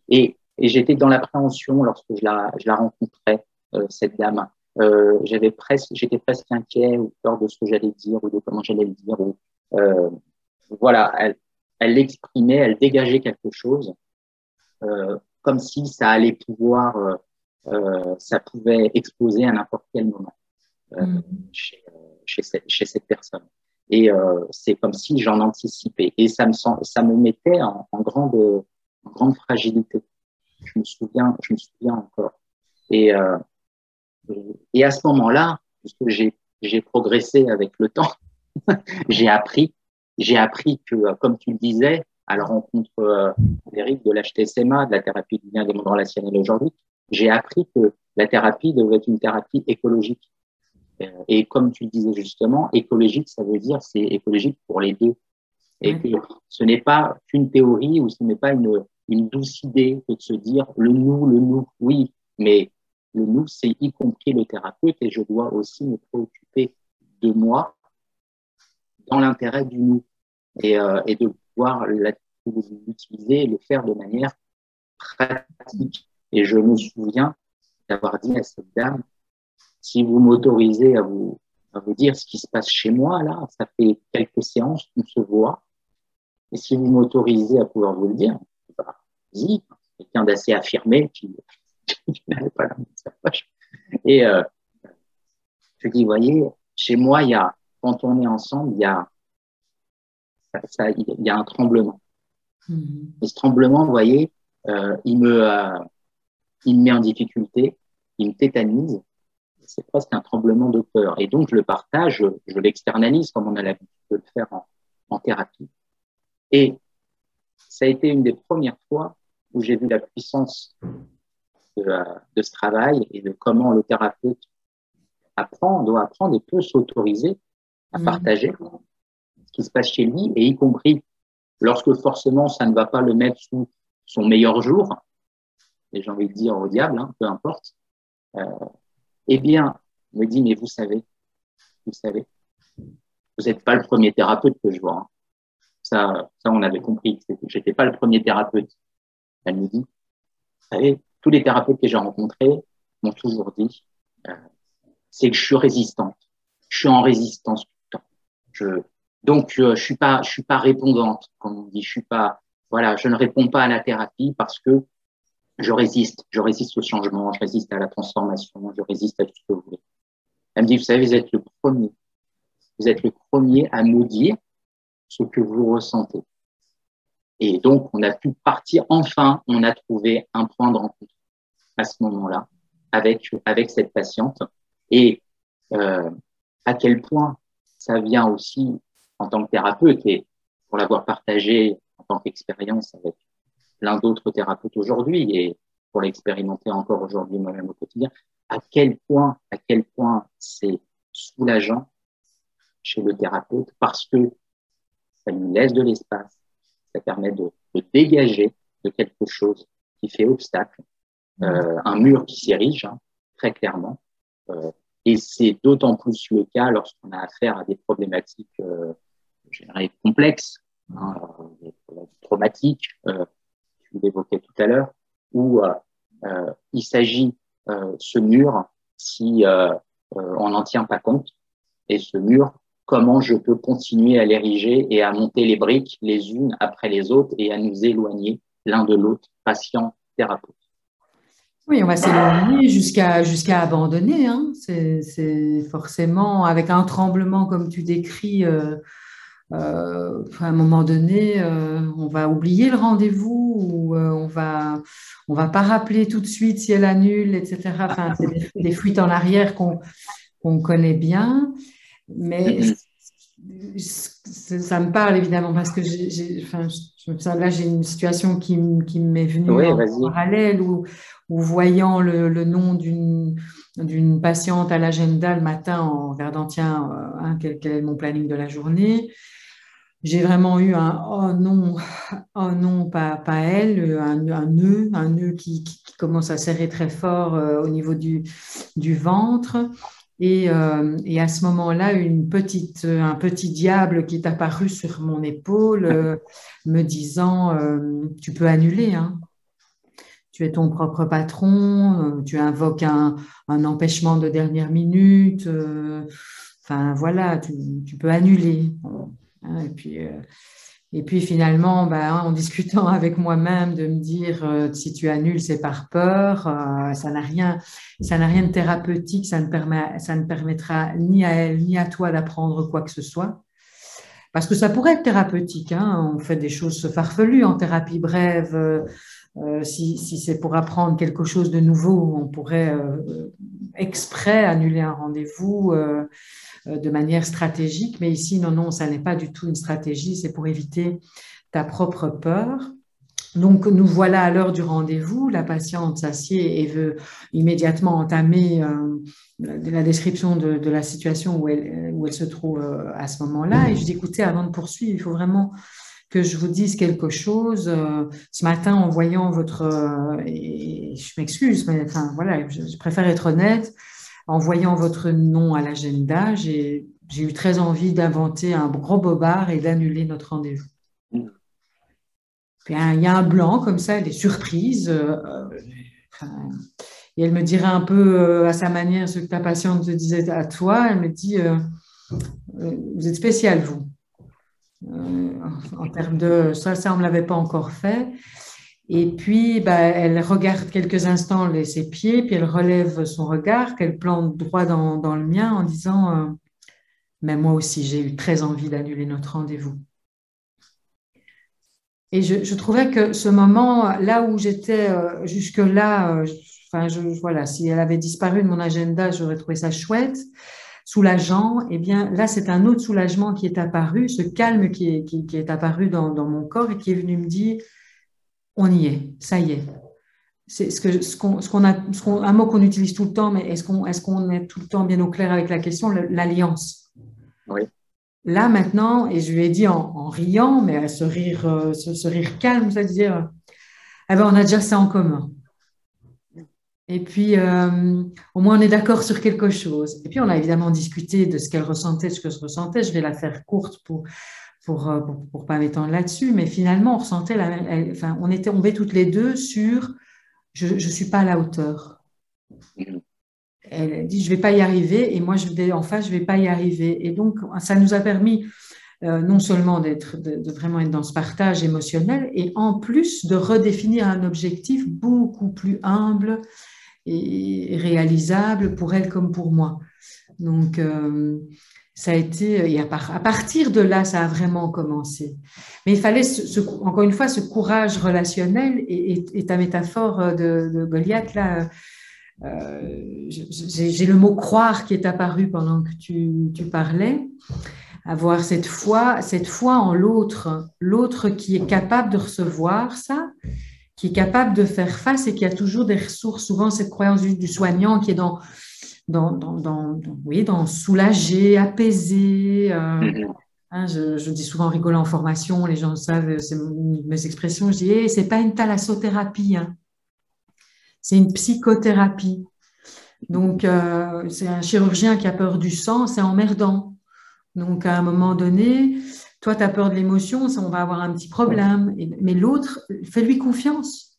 Et, et j'étais dans l'appréhension lorsque je la, je la rencontrais, euh, cette dame. Euh, j'avais presque, j'étais presque inquiet ou peur de ce que j'allais dire ou de comment j'allais le dire. Ou, euh, voilà, elle, elle l'exprimait, elle dégageait quelque chose, comme si ça allait pouvoir, ça pouvait exploser à n'importe quel moment mm. chez, chez, cette, personne. Et c'est comme si j'en anticipais. Et ça me, ça me mettait en, grande, grande fragilité. Je me souviens, je me souviens encore. Et et à ce moment-là, puisque j'ai, progressé avec le temps, j'ai appris, appris que, comme tu le disais, à la rencontre euh, de l'HTSMA, de la thérapie du lien des mondes relationnels aujourd'hui, j'ai appris que la thérapie devait être une thérapie écologique. Euh, et comme tu le disais justement, écologique, ça veut dire c'est écologique pour les deux. Et que ce n'est pas qu'une théorie ou ce n'est pas une, une douce idée que de se dire le nous, le nous, oui, mais le nous, c'est y compris le thérapeute et je dois aussi me préoccuper de moi dans l'intérêt du nous et, euh, et de pouvoir l'utiliser et le faire de manière pratique. Et je me souviens d'avoir dit à cette dame, si vous m'autorisez à vous, à vous dire ce qui se passe chez moi, là, ça fait quelques séances qu'on se voit. Et si vous m'autorisez à pouvoir vous le dire, bah, vas-y, quelqu'un d'assez affirmé qui, et euh, je dis, voyez, chez moi, il y a, quand on est ensemble, il y a, ça, il y a un tremblement. Mm-hmm. Et ce tremblement, vous voyez, euh, il, me, euh, il me met en difficulté, il me tétanise. C'est presque un tremblement de peur. Et donc, je le partage, je, je l'externalise comme on a l'habitude de le faire en, en thérapie. Et ça a été une des premières fois où j'ai vu la puissance de, ce travail et de comment le thérapeute apprend, doit apprendre et peut s'autoriser à mhm. partager ce qui se passe chez lui, et y compris lorsque forcément ça ne va pas le mettre sous son meilleur jour, et j'ai envie de dire au diable, hein, peu importe, euh, eh bien, il me dit, mais vous savez, vous savez, vous n'êtes pas le premier thérapeute que je vois. Hein. Ça, ça, on avait compris. J'étais pas le premier thérapeute. Elle me dit, vous savez, tous les thérapeutes que j'ai rencontrés m'ont toujours dit, euh, c'est que je suis résistante. Je suis en résistance tout le temps. Je, donc, euh, je suis pas, je suis pas répondante, comme on dit. Je suis pas, voilà, je ne réponds pas à la thérapie parce que je résiste. Je résiste au changement, je résiste à la transformation, je résiste à tout ce que vous voulez. Elle me dit, vous savez, vous êtes le premier. Vous êtes le premier à nous dire ce que vous ressentez. Et donc, on a pu partir, enfin, on a trouvé un point de rencontre à ce moment-là avec, avec cette patiente. Et euh, à quel point ça vient aussi en tant que thérapeute et pour l'avoir partagé en tant qu'expérience avec l'un d'autres thérapeutes aujourd'hui et pour l'expérimenter encore aujourd'hui moi-même au quotidien, à quel point, à quel point c'est soulageant chez le thérapeute parce que ça lui laisse de l'espace, ça permet de, de, dégager de quelque chose qui fait obstacle, euh, un mur qui s'érige hein, très clairement. Euh, et c'est d'autant plus le cas lorsqu'on a affaire à des problématiques euh, complexes, hein, traumatiques, euh, tu l'évoquais tout à l'heure, où euh, euh il s'agit euh, ce mur, si euh, on n'en tient pas compte, et ce mur, comment je peux continuer à l'ériger et à monter les briques les unes après les autres et à nous éloigner l'un de l'autre, patient, thérapeute. Oui, on va s'éloigner jusqu'à jusqu'à abandonner. Hein. C'est forcément avec un tremblement comme tu décris. Euh, à un moment donné, euh, on va oublier le rendez-vous ou euh, on va on va pas rappeler tout de suite si elle annule, etc. Enfin, c'est des, fuites en arrière qu'on qu'on connaît bien, mais ça me parle évidemment parce que j'ai, enfin, là j'ai une situation qui, qui m'est venue en parallèle où, où voyant le, le nom d'une d'une patiente à l'agenda le matin en regardant tiens hein, quel, quel, est mon planning de la journée j'ai vraiment eu un oh non oh non pas, pas elle un, un nœud un nœud qui, qui, commence à serrer très fort euh, au niveau du, du ventre et, euh, et, à ce moment-là, une petite, un petit diable qui est apparu sur mon épaule, euh, me disant Tu peux annuler, hein. tu es ton propre patron, tu invoques un, un, empêchement de dernière minute, enfin voilà, tu, tu, peux annuler. Et puis et puis finalement, ben, en discutant avec moi-même, de me dire euh, si tu annules, c'est par peur, euh, ça n'a rien, rien de thérapeutique, ça ne, permet, ça ne permettra ni à elle ni à toi d'apprendre quoi que ce soit. Parce que ça pourrait être thérapeutique, hein, on fait des choses farfelues en thérapie brève. Euh, si, si c'est pour apprendre quelque chose de nouveau, on pourrait euh, exprès annuler un rendez-vous. Euh, de manière stratégique. Mais ici, non, non, ça n'est pas du tout une stratégie, c'est pour éviter ta propre peur. Donc, nous voilà à l'heure du rendez-vous. La patiente s'assied et veut immédiatement entamer euh, la description de, la situation où elle, se trouve euh, à ce moment-là. Et je dis, écoutez, avant de poursuivre, il faut vraiment que je vous dise quelque chose. Ce matin, en voyant votre... Et je m'excuse, mais enfin, voilà, je, préfère être honnête en voyant votre nom à l'agenda, j'ai eu très envie d'inventer un gros bobard et d'annuler notre rendez-vous. Mm. il y a un blanc comme ça, elle est surprise. Euh, et elle me dirait un peu euh, à sa manière ce que ta patiente te disait à toi. Elle me dit euh, Vous êtes spécial, vous. en termes de. Ça, ça on ne l'avait pas encore fait. Et puis, bah, elle regarde quelques instants ses pieds, puis elle relève son regard, qu'elle plante droit dans, dans, le mien en disant euh, Mais moi aussi, j'ai eu très envie d'annuler notre rendez-vous. Et je, trouvais que ce moment, là où j'étais euh, jusque-là, euh, enfin, voilà, si elle avait disparu de mon agenda, j'aurais trouvé ça chouette, soulageant. Et eh bien, là, c'est un autre soulagement qui est apparu, ce calme qui est, qui, est apparu dans mon corps et qui est venu me dire on y est, ça y est. C'est ce que ce qu'on ce a ce un mot qu'on utilise tout le temps, mais est-ce qu'on est-ce qu'on est tout le temps bien au clair avec la question? L'alliance. Oui. Là maintenant, et je lui ai dit en, en riant, mais à ce rire euh, ce, ce, rire calme, c'est-à-dire, eh ben on a déjà ça en commun. Et puis, euh, au moins, on est d'accord sur quelque chose. Et puis, on a évidemment discuté de ce qu'elle ressentait, ce que je ressentais. Je vais la faire courte pour, pour, euh, pour, pour pas m'étendre là-dessus, mais finalement, on ressentait la enfin, on était tombés toutes les deux sur je ne suis pas à la hauteur. Elle dit je vais pas y arriver et moi je vais en face je vais pas y arriver et donc ça nous a permis euh, non seulement d'être de, de, vraiment être dans ce partage émotionnel et en plus de redéfinir un objectif beaucoup plus humble et réalisable pour elle comme pour moi. Donc euh, ça a été, et à, partir de là, ça a vraiment commencé. Mais il fallait, encore une fois, ce courage relationnel et, ta métaphore de, Goliath, là, euh, j'ai le mot croire qui est apparu pendant que tu, tu parlais, avoir cette foi, cette foi en l'autre, l'autre qui est capable de recevoir ça, qui est capable de faire face et qui a toujours des ressources, souvent cette croyance du soignant qui est dans dans, dans, dans, oui, dans soulager, apaiser. Euh, mm-hmm. hein, je, je, dis souvent en rigolant en formation, les gens savent, c'est mes expressions, je dis, hey, c'est pas une thalassothérapie, hein. c'est une psychothérapie. Donc, euh, c'est un chirurgien qui a peur du sang, c'est emmerdant. Donc, à un moment donné, toi, tu as peur de l'émotion, on va avoir un petit problème. Mais l'autre, fais-lui confiance.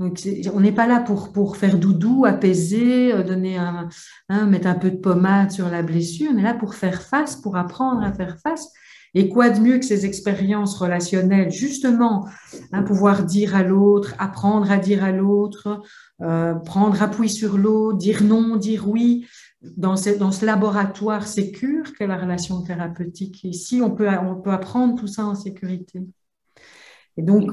Donc, on n'est pas là pour, pour faire doudou, apaiser, euh, donner un, hein, mettre un peu de pommade sur la blessure. On est là pour faire face, pour apprendre à faire face. Et quoi de mieux que ces expériences relationnelles, justement, hein, pouvoir dire à l'autre, apprendre à dire à l'autre, euh, prendre appui sur l'autre, dire non, dire oui, dans ce, dans ce laboratoire sécure qu'est la relation thérapeutique. Ici, on peut, on peut apprendre tout ça en sécurité. Et donc,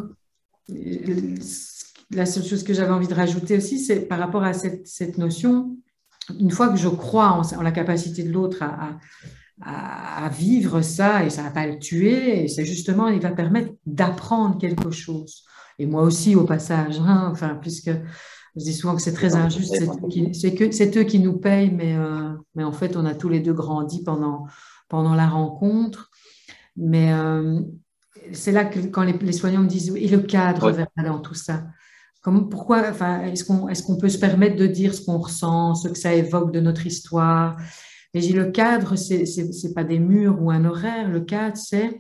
la seule chose que j'avais envie de rajouter aussi, c'est par rapport à cette, cette, notion, une fois que je crois en, la capacité de l'autre à, à, à, vivre ça, et ça ne va pas le tuer, et c'est justement, il va permettre d'apprendre quelque chose. Et moi aussi, au passage, hein, enfin, puisque je dis souvent que c'est très injuste, c'est eux qui nous payent, mais, euh, mais en fait, on a tous les deux grandi pendant, pendant la rencontre. Mais euh, c'est là que quand les, les, soignants me disent, et le cadre dans tout ça pourquoi, enfin, est-ce qu'on est qu'on peut se permettre de dire ce qu'on ressent, ce que ça évoque de notre histoire? Mais le cadre, c'est pas des murs ou un horaire. Le cadre, c'est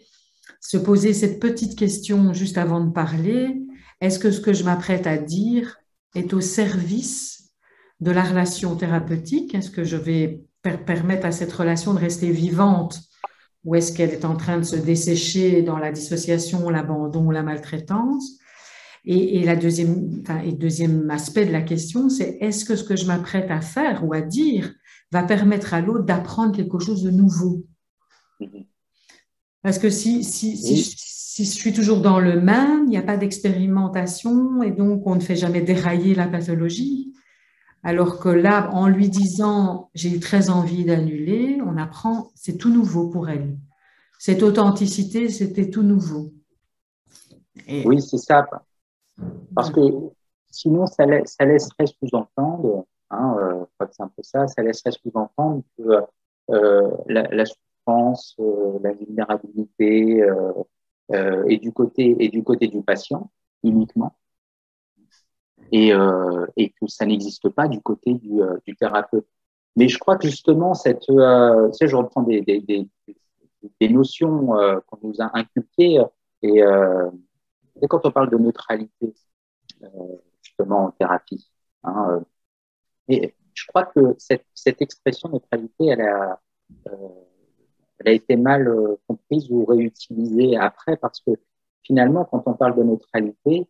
se poser cette petite question juste avant de parler. Est-ce que ce que je m'apprête à dire est au service de la relation thérapeutique? Est-ce que je vais permettre à cette relation de rester vivante? Ou est-ce qu'elle est en train de se dessécher dans la dissociation, l'abandon la maltraitance? Et, la deuxième, et deuxième aspect de la question, c'est est-ce que ce que je m'apprête à faire ou à dire va permettre à l'autre d'apprendre quelque chose de nouveau? Parce que si, si, si, je, suis toujours dans le même, il n'y a pas d'expérimentation et donc on ne fait jamais dérailler la pathologie. Alors que là, en lui disant j'ai eu très envie d'annuler, on apprend, c'est tout nouveau pour elle. Cette authenticité, c'était tout nouveau. Oui, c'est ça. Parce que sinon, ça, laisserait sous-entendre, hein, euh, que c'est un peu ça, ça laisserait sous-entendre que euh, la, souffrance, euh, la vulnérabilité euh, est, du côté, est du côté du patient uniquement. Et, que ça n'existe pas du côté du, thérapeute. Mais je crois que justement, cette, tu je reprends des, des notions qu'on nous a inculquées et quand on parle de neutralité, euh, justement en thérapie, hein, euh, je crois que cette, expression neutralité, elle a, euh, été mal comprise ou réutilisée après parce que finalement, quand on parle de neutralité,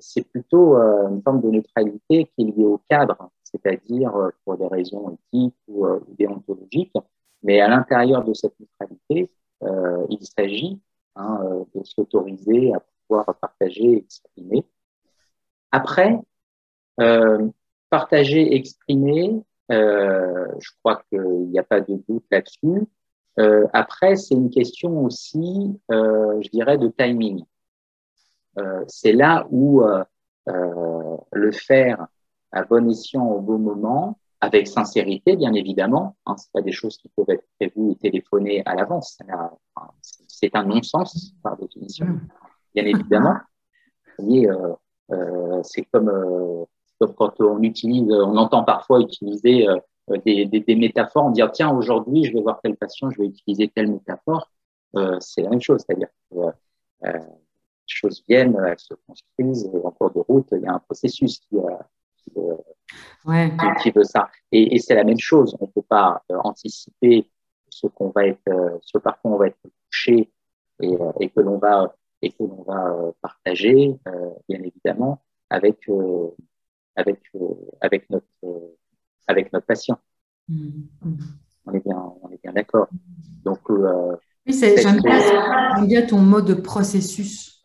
c'est plutôt une forme de neutralité qui est liée au cadre, c'est-à-dire pour des raisons éthiques ou, déontologiques. Mais à l'intérieur de cette neutralité, il s'agit Hein, euh, de s'autoriser à pouvoir partager exprimer. Après, euh, partager, exprimer, euh, je crois qu'il n'y a pas de doute là-dessus. Euh, après, c'est une question aussi, euh, je dirais, de timing. Euh, c'est là où le faire à bon escient au bon moment, avec sincérité, bien évidemment. Hein, c'est pas des choses qui peuvent être prévues et téléphonées à l'avance. Un non-sens par définition, mm. bien évidemment. Euh, euh, c'est comme, euh, comme, quand on utilise, on entend parfois utiliser euh, des, des, des, métaphores, on dit tiens aujourd'hui je vais voir tel patient, je vais utiliser telle métaphore. Euh, c'est la même chose, c'est-à-dire que les choses viennent, elles se construisent en cours de route. Il y a un processus qui, qui ouais. qui, veut ça. Et, et c'est la même chose. On ne peut pas anticiper ce qu'on va être, ce par quoi on va être et, euh, et que l'on va et que l'on va partager, bien évidemment, avec avec avec notre avec notre patient. Mm-hmm. On est bien on est bien D'accord. Donc, euh, oui, j'aime bien, ton mot de processus.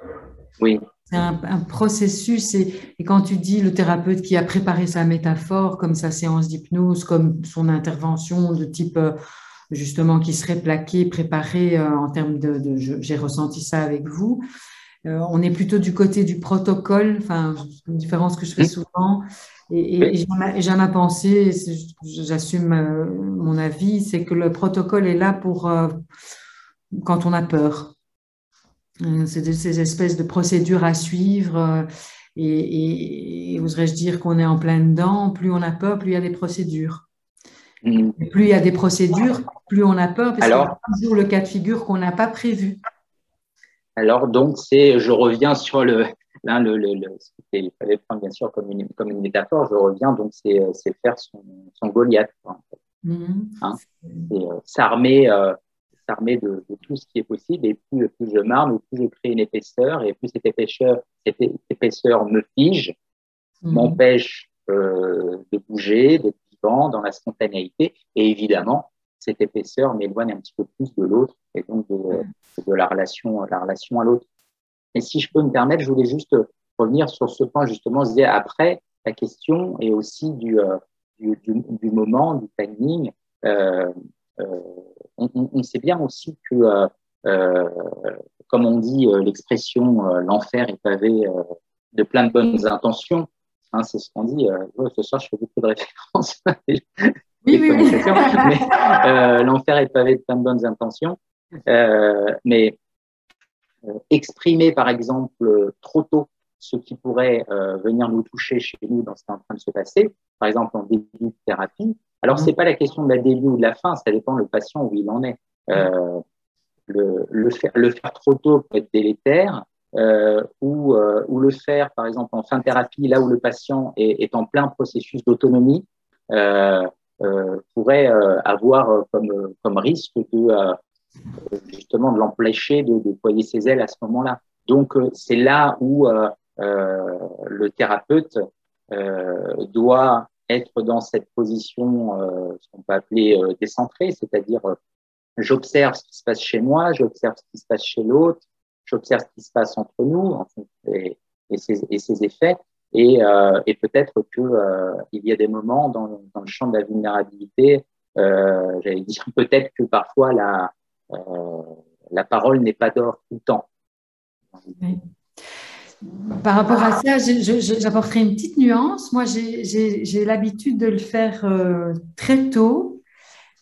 Oui. C'est un, processus et, et, quand tu dis le thérapeute qui a préparé sa métaphore, comme sa séance d'hypnose, comme son intervention de type euh, justement qui serait plaqué, préparé euh, en termes de, j'ai ressenti ça avec vous. Euh, on est plutôt du côté du protocole, enfin, une différence que je fais souvent. Et, et, j'aime à penser, j'assume euh, mon avis, c'est que le protocole est là pour quand on a peur. C'est ces espèces de procédures à suivre. Et, et oserais-je dire qu'on est en plein dedans, plus on a peur, plus il y a des procédures. Plus il y a des procédures, plus on a peur, parce qu'il y a toujours le cas de figure qu'on n'a pas prévu. Alors, donc, c'est, je reviens sur le, là, le, le, le il fallait prendre bien sûr comme une, comme une métaphore, je reviens, donc c'est, c'est faire son, son Goliath, mm-hmm. hein, euh, s'armer, euh, s'armer de, de, tout ce qui est possible, et plus, plus je marne, plus je crée une épaisseur, et plus cette épaisseur, cette épaisseur me fige, mm-hmm. m'empêche euh, de bouger, d'être dans la spontanéité. Et évidemment, cette épaisseur m'éloigne un petit peu plus de l'autre et donc de, la, relation, la relation à l'autre. Et si je peux me permettre, je voulais juste revenir sur ce point justement. Après la question et aussi du, euh, du, du, moment, du timing. Euh, euh, on, on, sait bien aussi que, comme on dit l'expression l'enfer est pavé de plein de bonnes intentions, Hein, c'est ce qu'on dit. Euh, ce soir, je fais beaucoup de références. oui, oui, oui. mais euh, l'enfer est pavé de plein de bonnes intentions. Euh, mais exprimer, par exemple, trop tôt ce qui pourrait venir nous toucher chez nous dans ce qui est en train de se passer, par exemple en début de thérapie. Alors, mmh. c'est pas la question de la début ou de la fin, ça dépend le patient où il en est. Le, le, faire, le faire trop tôt peut être délétère, euh, ou, euh, ou le faire, par exemple, en fin de thérapie, là où le patient est, est en plein processus d'autonomie, euh, euh pourrait euh, avoir comme, comme risque de justement de l'empêcher de déployer ses ailes à ce moment-là. Donc, c'est là où le thérapeute doit être dans cette position, ce qu'on peut appeler décentrée, c'est-à-dire j'observe ce qui se passe chez moi, j'observe ce qui se passe chez l'autre, j'observe ce qui se passe entre nous et, ses, et, ses, effets. Et, euh, peut-être que euh, y a des moments dans, dans, le champ de la vulnérabilité, euh, j'allais dire peut-être que parfois la, euh, la parole n'est pas d'or tout le temps. Par rapport à ça, j'apporterai une petite nuance. Moi, j'ai l'habitude de le faire euh, très tôt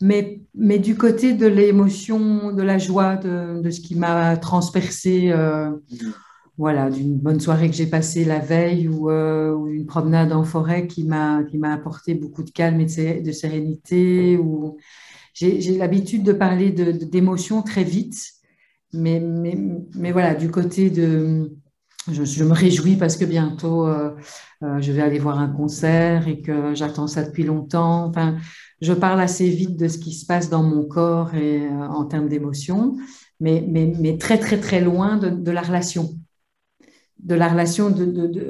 mais, mais du côté de l'émotion, de la joie, de, de ce qui m'a transpercé, euh, voilà, d'une bonne soirée que j'ai passée la veille ou, euh, une promenade en forêt qui m'a apporté beaucoup de calme et de, sérénité. Ou j'ai l'habitude de parler d'émotions très vite, mais, mais, mais voilà, du côté de je, me réjouis parce que bientôt euh, euh, je vais aller voir un concert et que j'attends ça depuis longtemps. Je parle assez vite de ce qui se passe dans mon corps et euh, en termes d'émotions, mais, très très très loin de, la relation, de la relation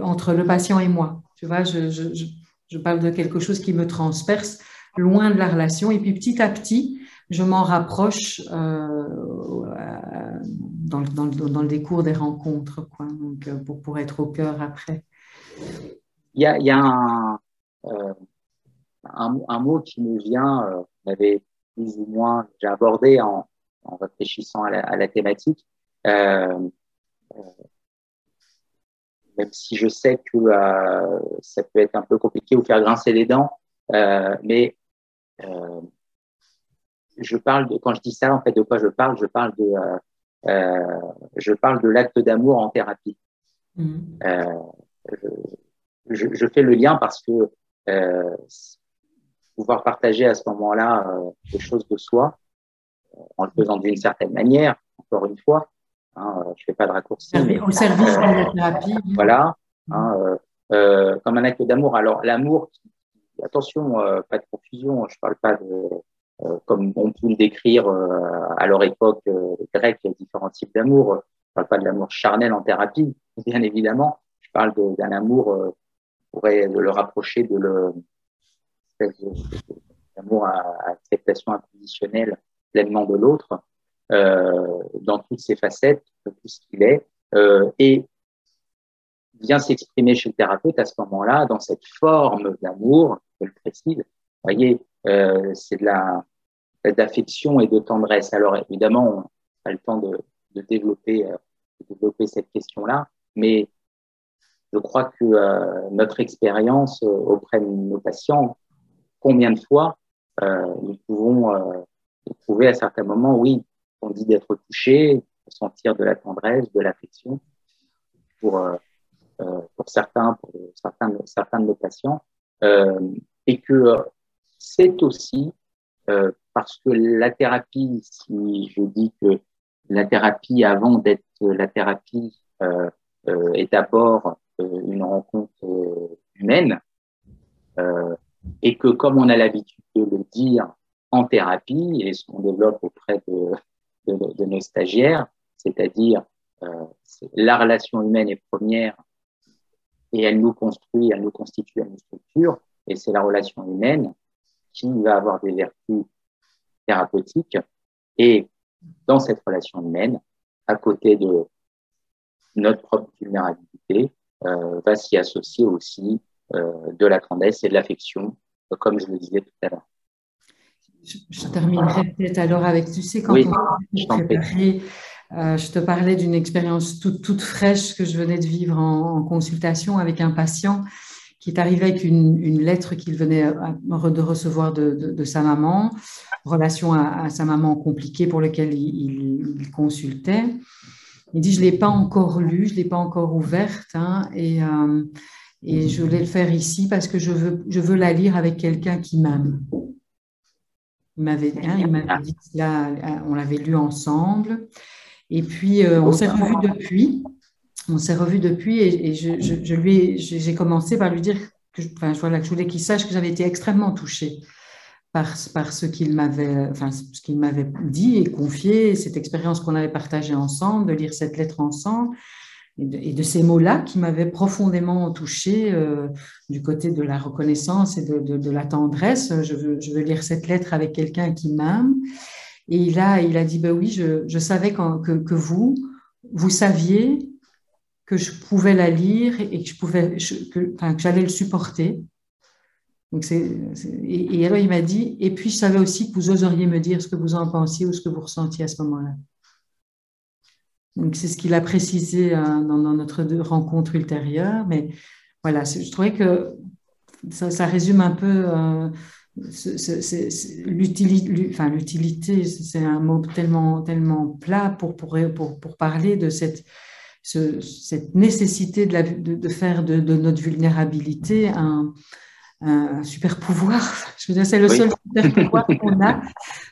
entre le patient et moi. Tu vois, je, parle de quelque chose qui me transperce, loin de la relation, et puis petit à petit, je m'en rapproche euh, dans, le décours des rencontres, quoi, euh, pour, pour être au cœur après. Il y a, un, un, un, mot qui me vient, euh, on avait plus ou moins déjà abordé en, en réfléchissant à la, à la thématique, euh, euh même si je sais que euh, ça peut être un peu compliqué ou faire grincer les dents, mais je parle de, quand je dis ça, en fait, de quoi je parle? Je parle de, je parle de l'acte d'amour en thérapie. Mmh. Je, je, fais le lien parce que euh, pouvoir partager à ce moment-là euh, des choses de soi euh, en le faisant d'une certaine manière, encore une fois. Hein, euh, je fais pas de raccourci. Mais, au service de la thérapie. Voilà. Hein, euh, comme un acte d'amour. Alors l'amour, attention, pas de confusion. Je parle pas de comme on peut le décrire à leur époque grecque, il y a différents types d'amour. Je parle pas de l'amour charnel en thérapie, bien évidemment. Je parle d'un amour, euh, pourrait le rapprocher de le, l'amour à, acceptation inconditionnelle, pleinement de l'autre euh, dans toutes ses facettes, tout ce qu'il est, euh, et vient s'exprimer chez le thérapeute à ce moment-là dans cette forme d'amour, je le précise. Voyez, euh, c'est de la d'affection et de tendresse. Alors évidemment, on n'a le temps de, de développer, euh, de développer cette question-là, mais je crois que euh, notre expérience euh, auprès de nos patients, combien de fois euh, nous pouvons trouver à certains moments, oui, on dit d'être touché, sentir de la tendresse, de l'affection pour, pour certains, pour certains, de nos patients, et que c'est aussi parce que la thérapie, si je dis que la thérapie, avant d'être la thérapie, euh, est d'abord euh, une rencontre euh, humaine euh, et que comme on a l'habitude de le dire en thérapie et ce qu'on développe auprès de, nos stagiaires, c'est-à-dire la relation humaine est première et elle nous construit, elle nous constitue, elle nous structure, et c'est la relation humaine qui va avoir des vertus thérapeutiques. Et dans cette relation humaine, à côté de notre propre vulnérabilité, euh, va s'y associer aussi euh, de la tendresse et de l'affection, comme je le disais tout à l'heure. Je, terminerai peut-être alors avec, tu sais, quand on s'est préparé, euh, je te parlais d'une expérience toute, toute, fraîche que je venais de vivre en, consultation avec un patient qui est arrivé avec une, une lettre qu'il venait de recevoir de, de, de, sa maman, relation à, à, sa maman compliquée pour laquelle il, il consultait. Il dit, je ne l'ai pas encore lu, je ne l'ai pas encore ouverte, hein, et, euh, et je voulais le faire ici parce que je veux, je veux la lire avec quelqu'un qui m'aime. Il m'avait hein, dit là, on l'avait lu ensemble. Et puis, euh, on s'est revu depuis. On s'est revu depuis et, je, je, lui j'ai commencé par lui dire que, enfin, voilà, que je voulais qu'il sache que j'avais été extrêmement touchée par, ce qu'il m'avait enfin, ce qu'il m'avait dit et confié, cette expérience qu'on avait partagée ensemble, de lire cette lettre ensemble, et de, ces mots-là qui m'avaient profondément touchée euh, du côté de la reconnaissance et de, la tendresse. Je veux, lire cette lettre avec quelqu'un qui m'aime. Et il a, il a dit, ben oui, je, savais que, vous, vous saviez que je pouvais la lire et que je que, j'allais le supporter et, alors il m'a dit, et puis je savais aussi que vous oseriez me dire ce que vous en pensiez ou ce que vous ressentiez à ce moment-là. Donc c'est ce qu'il a précisé hein, dans, notre rencontre ultérieure, mais voilà, je trouvais que ça, résume un peu euh, l'utilité, c'est un mot tellement, tellement plat pour, pour, pour, parler de cette, cette nécessité de, de, faire de, de, notre vulnérabilité un un super pouvoir. Je veux dire, c'est le seul super pouvoir qu'on a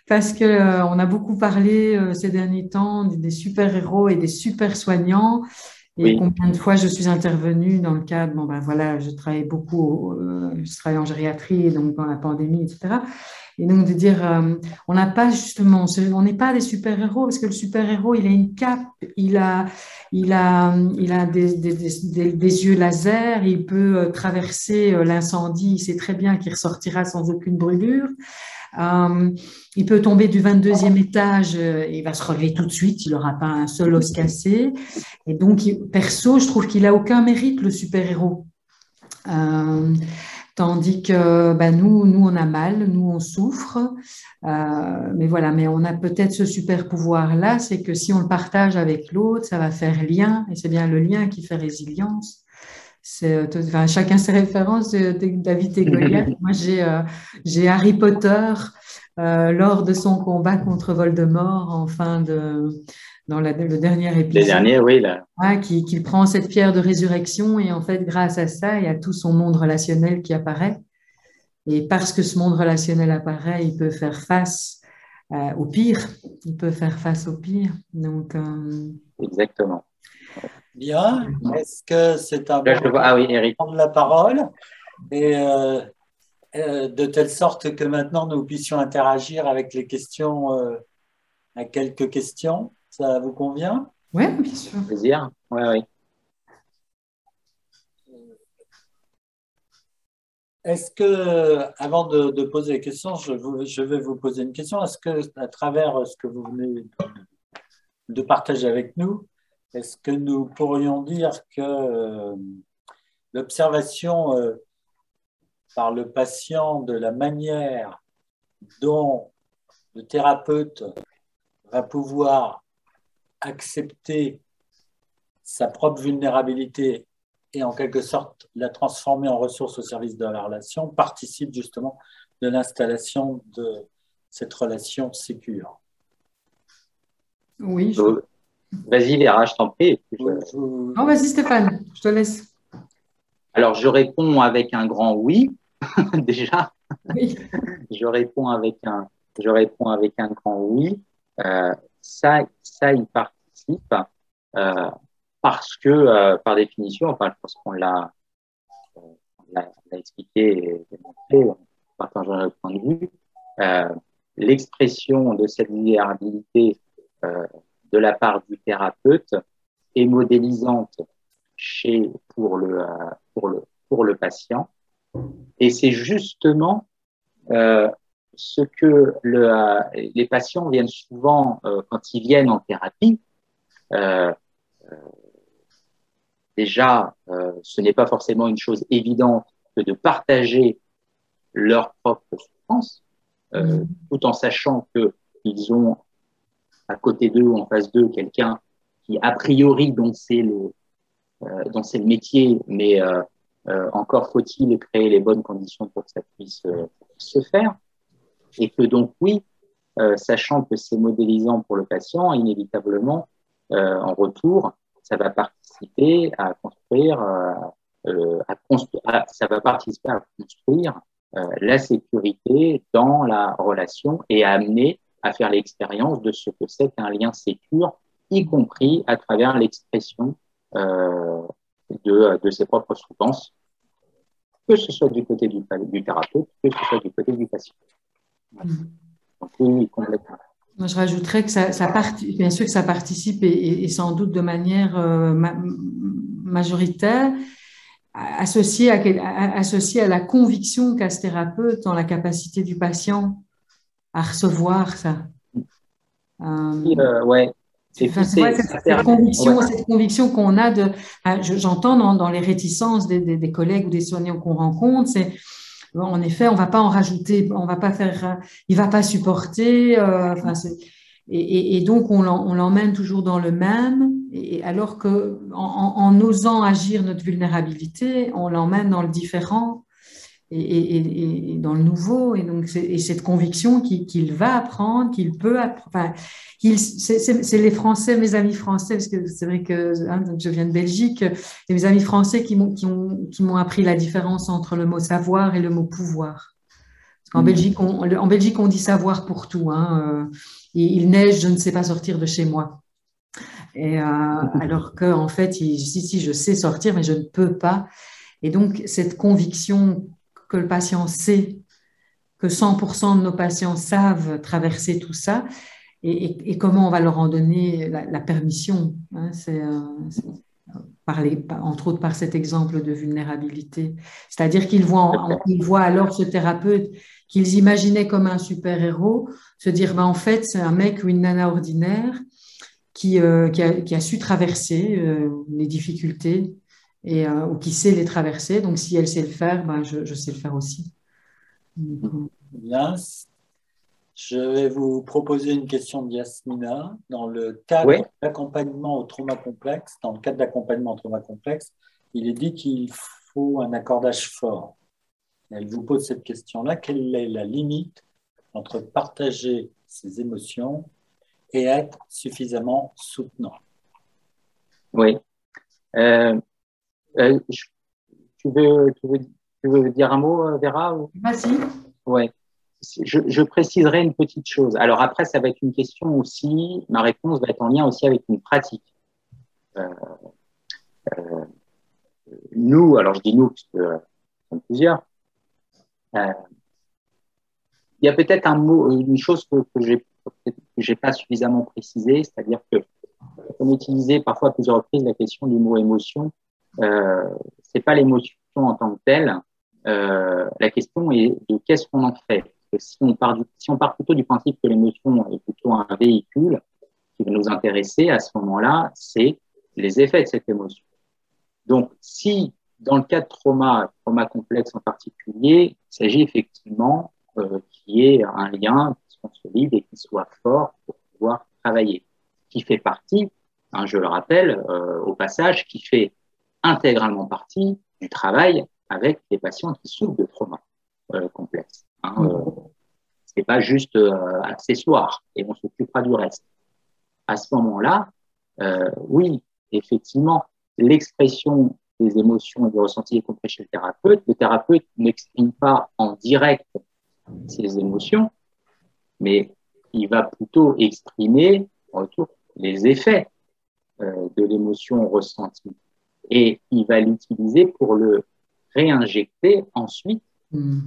parce que euh, on a beaucoup parlé euh, ces derniers temps des, super héros et des super soignants. Et combien de fois je suis intervenue dans le cadre, bon ben voilà, je travaille beaucoup, euh, je travaille en gériatrie, donc dans la pandémie, etc. Et donc de dire, euh, on n'a pas justement, on n'est pas des super-héros parce que le super-héros, il a une cape, il a, il a, il a des, des, des, des yeux laser, il peut euh, traverser euh, l'incendie, il sait très bien qu'il ressortira sans aucune brûlure. Il peut tomber du 22e étage, il va se relever tout de suite, il n'aura pas un seul os cassé. Et donc, perso, je trouve qu'il a aucun mérite, le super-héros. Tandis que bah, nous, nous, on a mal, nous, on souffre. Euh, mais voilà, mais on a peut-être ce super pouvoir-là, c'est que si on le partage avec l'autre, ça va faire lien, et c'est bien le lien qui fait résilience. C'est, enfin, chacun ses références, David et Goliath. Moi, j'ai, euh, j'ai Harry Potter euh, lors de son combat contre Voldemort en fin de, dans le dernier épisode. dernier, oui. Là. qui, qui, prend cette pierre de résurrection et en fait, grâce à ça, il y a tout son monde relationnel qui apparaît. Et parce que ce monde relationnel apparaît, il peut faire face euh, au pire. Il peut faire face au pire. Donc, euh, Exactement. Bien. Est-ce que c'est un bon vois... ah, oui, Eric. prendre la parole et euh, de telle sorte que maintenant nous puissions interagir avec les questions, à quelques questions ça vous convient? Oui, bien sûr. Plaisir. Oui, oui. est-ce que, avant de, poser la question, je, je, vais vous poser une question. Est-ce que, à travers ce que vous venez de partager avec nous, est-ce que nous pourrions dire que euh, l'observation euh, par le patient de la manière dont le thérapeute va pouvoir accepter sa propre vulnérabilité et en quelque sorte la transformer en ressource au service de la relation participe justement de l'installation de cette relation sécure. Oui. Vas-y Léra, je t'en prie. Non, vas-y Stéphane, je te laisse. Alors je réponds avec un grand oui, déjà. Oui. je réponds avec un, je réponds avec un grand oui. Euh, ça, ça y participe. Euh, parce que, euh, par définition, enfin, je pense qu'on l'a, expliqué et démontré en partageant notre point de vue, euh, l'expression de cette vulnérabilité euh, de la part du thérapeute est modélisante chez, pour, le, pour, le, pour le patient. Et c'est justement ce que le, les patients viennent souvent, quand ils viennent en thérapie, déjà, euh, ce n'est pas forcément une chose évidente que de partager leur propre souffrance, euh, mm. tout en sachant qu'ils ont à côté d'eux ou en face d'eux quelqu'un qui, a priori, dont c'est le, euh, dont c'est le métier, mais euh, euh, encore faut-il créer les bonnes conditions pour que ça puisse euh, se faire. Et que donc, oui, sachant que c'est modélisant pour le patient, inévitablement, en retour, ça va participer à construire, euh, euh à construire ça va participer à construire euh, la sécurité dans la relation et à amener à faire l'expérience de ce que c'est qu'un lien sécure, y compris à travers l'expression euh, de, ses propres souffrances, que ce soit du côté du thérapeute, que ce soit du côté du patient. Donc, oui, complètement. Moi, je rajouterais que ça, ça bien sûr que ça participe et, sans doute de manière euh, majoritaire, associé à, associé à la conviction qu'a ce thérapeute dans la capacité du patient à recevoir ça. Euh, euh ouais. C'est cette, conviction, cette conviction qu'on a de, j'entends dans, dans, les réticences des, des, des collègues ou des soignants qu'on rencontre, c'est en effet, on va pas en rajouter, on va pas faire, il va pas supporter. Euh, et, donc on l'emmène toujours dans le même. Et alors que en osant agir notre vulnérabilité, on l'emmène dans le différent et, dans le nouveau. Et donc, et cette conviction qu'il va apprendre, qu'il peut apprendre. c'est les Français, mes amis français, parce que c'est vrai que hein, je viens de Belgique, et mes amis français qui m'ont appris la différence entre le mot savoir et le mot pouvoir. Parce qu'en mmh. Belgique, on, en Belgique, on dit savoir pour tout. Hein, euh, il neige, je ne sais pas sortir de chez moi. Et, euh, alors qu'en fait, il, si, si, je sais sortir, mais je ne peux pas. Et donc, cette conviction que le patient sait, que 100% de nos patients savent traverser tout ça, et, comment on va leur en donner la, permission. Hein, c'est, euh, entre autres par cet exemple de vulnérabilité. C'est-à-dire qu'ils voient, ils voient alors ce thérapeute qu'ils imaginaient comme un super-héros, se dire, bah, en fait, c'est un mec ou une nana ordinaire qui, euh, a, su traverser euh, les difficultés et, euh, ou qui sait les traverser. Donc, si elle sait le faire, ben, je, sais le faire aussi. Bien. Je vais vous proposer une question de Yasmina. Dans le cadre d'accompagnement au trauma complexe, dans le cadre d'accompagnement au trauma complexe, il est dit qu'il faut un accordage fort. Elle vous pose cette question-là. Quelle est la limite entre partager ses émotions et être suffisamment soutenant? Oui. Euh, euh, tu, veux, tu, veux, tu, veux, dire un mot, euh, Vera Vas-y. Ouais. Je, je, préciserai une petite chose. Alors après, ça va être une question aussi, ma réponse va être en lien aussi avec une pratique. Euh, euh, nous, alors je dis nous, parce que euh, sont plusieurs, il y a peut-être un mot, une chose que, que j'ai pas suffisamment précisé, c'est-à-dire que on utilisait parfois à plusieurs reprises la question du mot émotion euh, c'est pas l'émotion en tant que telle, euh, la question est de qu'est-ce qu'on en fait. si on, part plutôt du principe que l'émotion est plutôt un véhicule qui va nous intéresser, à ce moment-là, c'est les effets de cette émotion. Donc, si dans le cas de trauma, trauma complexe en particulier, il s'agit effectivement euh, qu'il y ait un lien qui soit solide et qui soit fort pour pouvoir travailler, qui fait partie, hein, je le rappelle euh, au passage, qui fait intégralement partie du travail avec les patients qui souffrent de trauma euh, complexe. Hein, euh, c'est pas juste euh, accessoire et on s'occupera du reste. À ce moment-là, euh, oui, effectivement, l'expression des émotions et des ressentis, y compris chez le thérapeute, le thérapeute n'exprime pas en direct ses émotions, mais il va plutôt exprimer en retour les effets euh, de l'émotion ressentie et il va l'utiliser pour le réinjecter ensuite mm.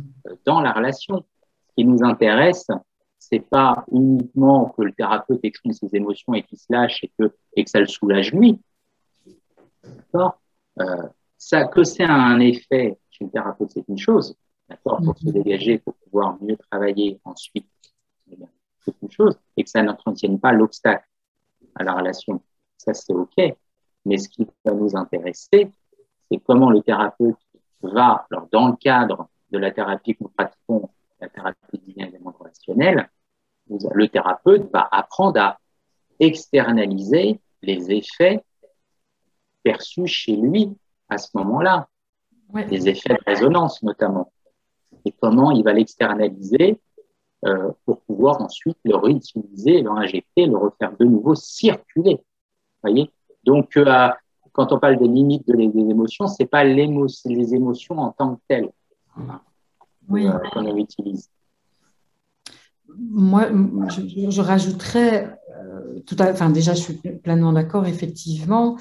dans la relation. Ce qui nous intéresse, c'est pas uniquement que le thérapeute exprime ses émotions et qu'il se lâche et que, et que ça le soulage lui. Euh, ça, que c'est un effet chez le thérapeute, c'est une chose. D'accord? Pour se mm-hmm. dégager, pour pouvoir mieux travailler ensuite, c'est une chose. Et que ça n'entretienne pas l'obstacle à la relation. Ça, c'est OK. Mais ce qui va nous intéresser, c'est comment le thérapeute va, alors dans le cadre de la thérapie que nous pratiquons, la thérapie du lien le thérapeute va apprendre à externaliser les effets perçus chez lui à ce moment-là, les effets de résonance notamment, et comment il va l'externaliser euh, pour pouvoir ensuite le réutiliser, le injecter, le refaire de nouveau circuler. Voyez? Donc, euh, quand on parle des limites de les, des émotions, c'est pas les émotions en tant que telles oui. Euh, qu'on utilise. Moi, je, je rajouterais, euh, tout à, enfin déjà, je suis pleinement d'accord, effectivement.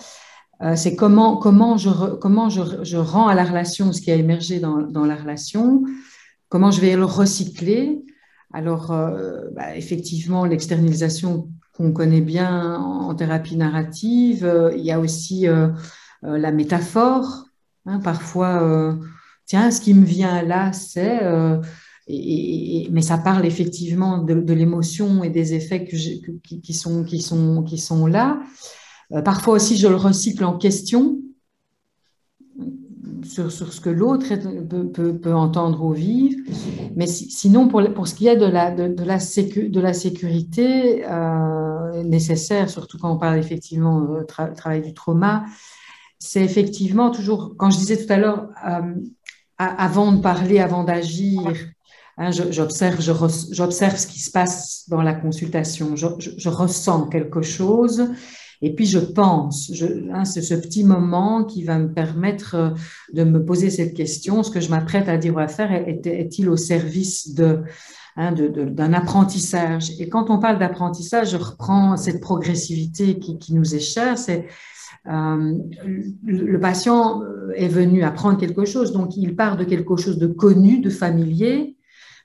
C'est comment, comment, je, comment je, je, rends à la relation ce qui a émergé dans, dans la relation, comment je vais le recycler. Alors, bah, effectivement, l'externalisation qu'on connaît bien en thérapie narrative. Euh, il y a aussi euh, euh, la métaphore. Hein, parfois, tiens, ce qui me vient là, c'est... mais ça parle effectivement de, l'émotion et des effets qui, sont, qui, sont, qui sont là. parfois aussi, je le recycle en question sur, ce que l'autre peut, entendre ou vivre. Mais sinon, pour, pour ce qui est de la, de, la, de la sécurité euh, nécessaire, surtout quand on parle effectivement du euh, travail du trauma, c'est effectivement toujours, quand je disais tout à l'heure, euh, avant de parler, avant d'agir, hein, j'observe, j'observe ce qui se passe dans la consultation, je, je ressens quelque chose et puis je pense, hein, c'est ce petit moment qui va me permettre euh, de me poser cette question, ce que je m'apprête à dire ou à faire est-il au service hein, d'un apprentissage? Et quand on parle d'apprentissage, je reprends cette progressivité qui, nous est chère, c'est euh, le patient est venu apprendre quelque chose, donc il part de quelque chose de connu, de familier,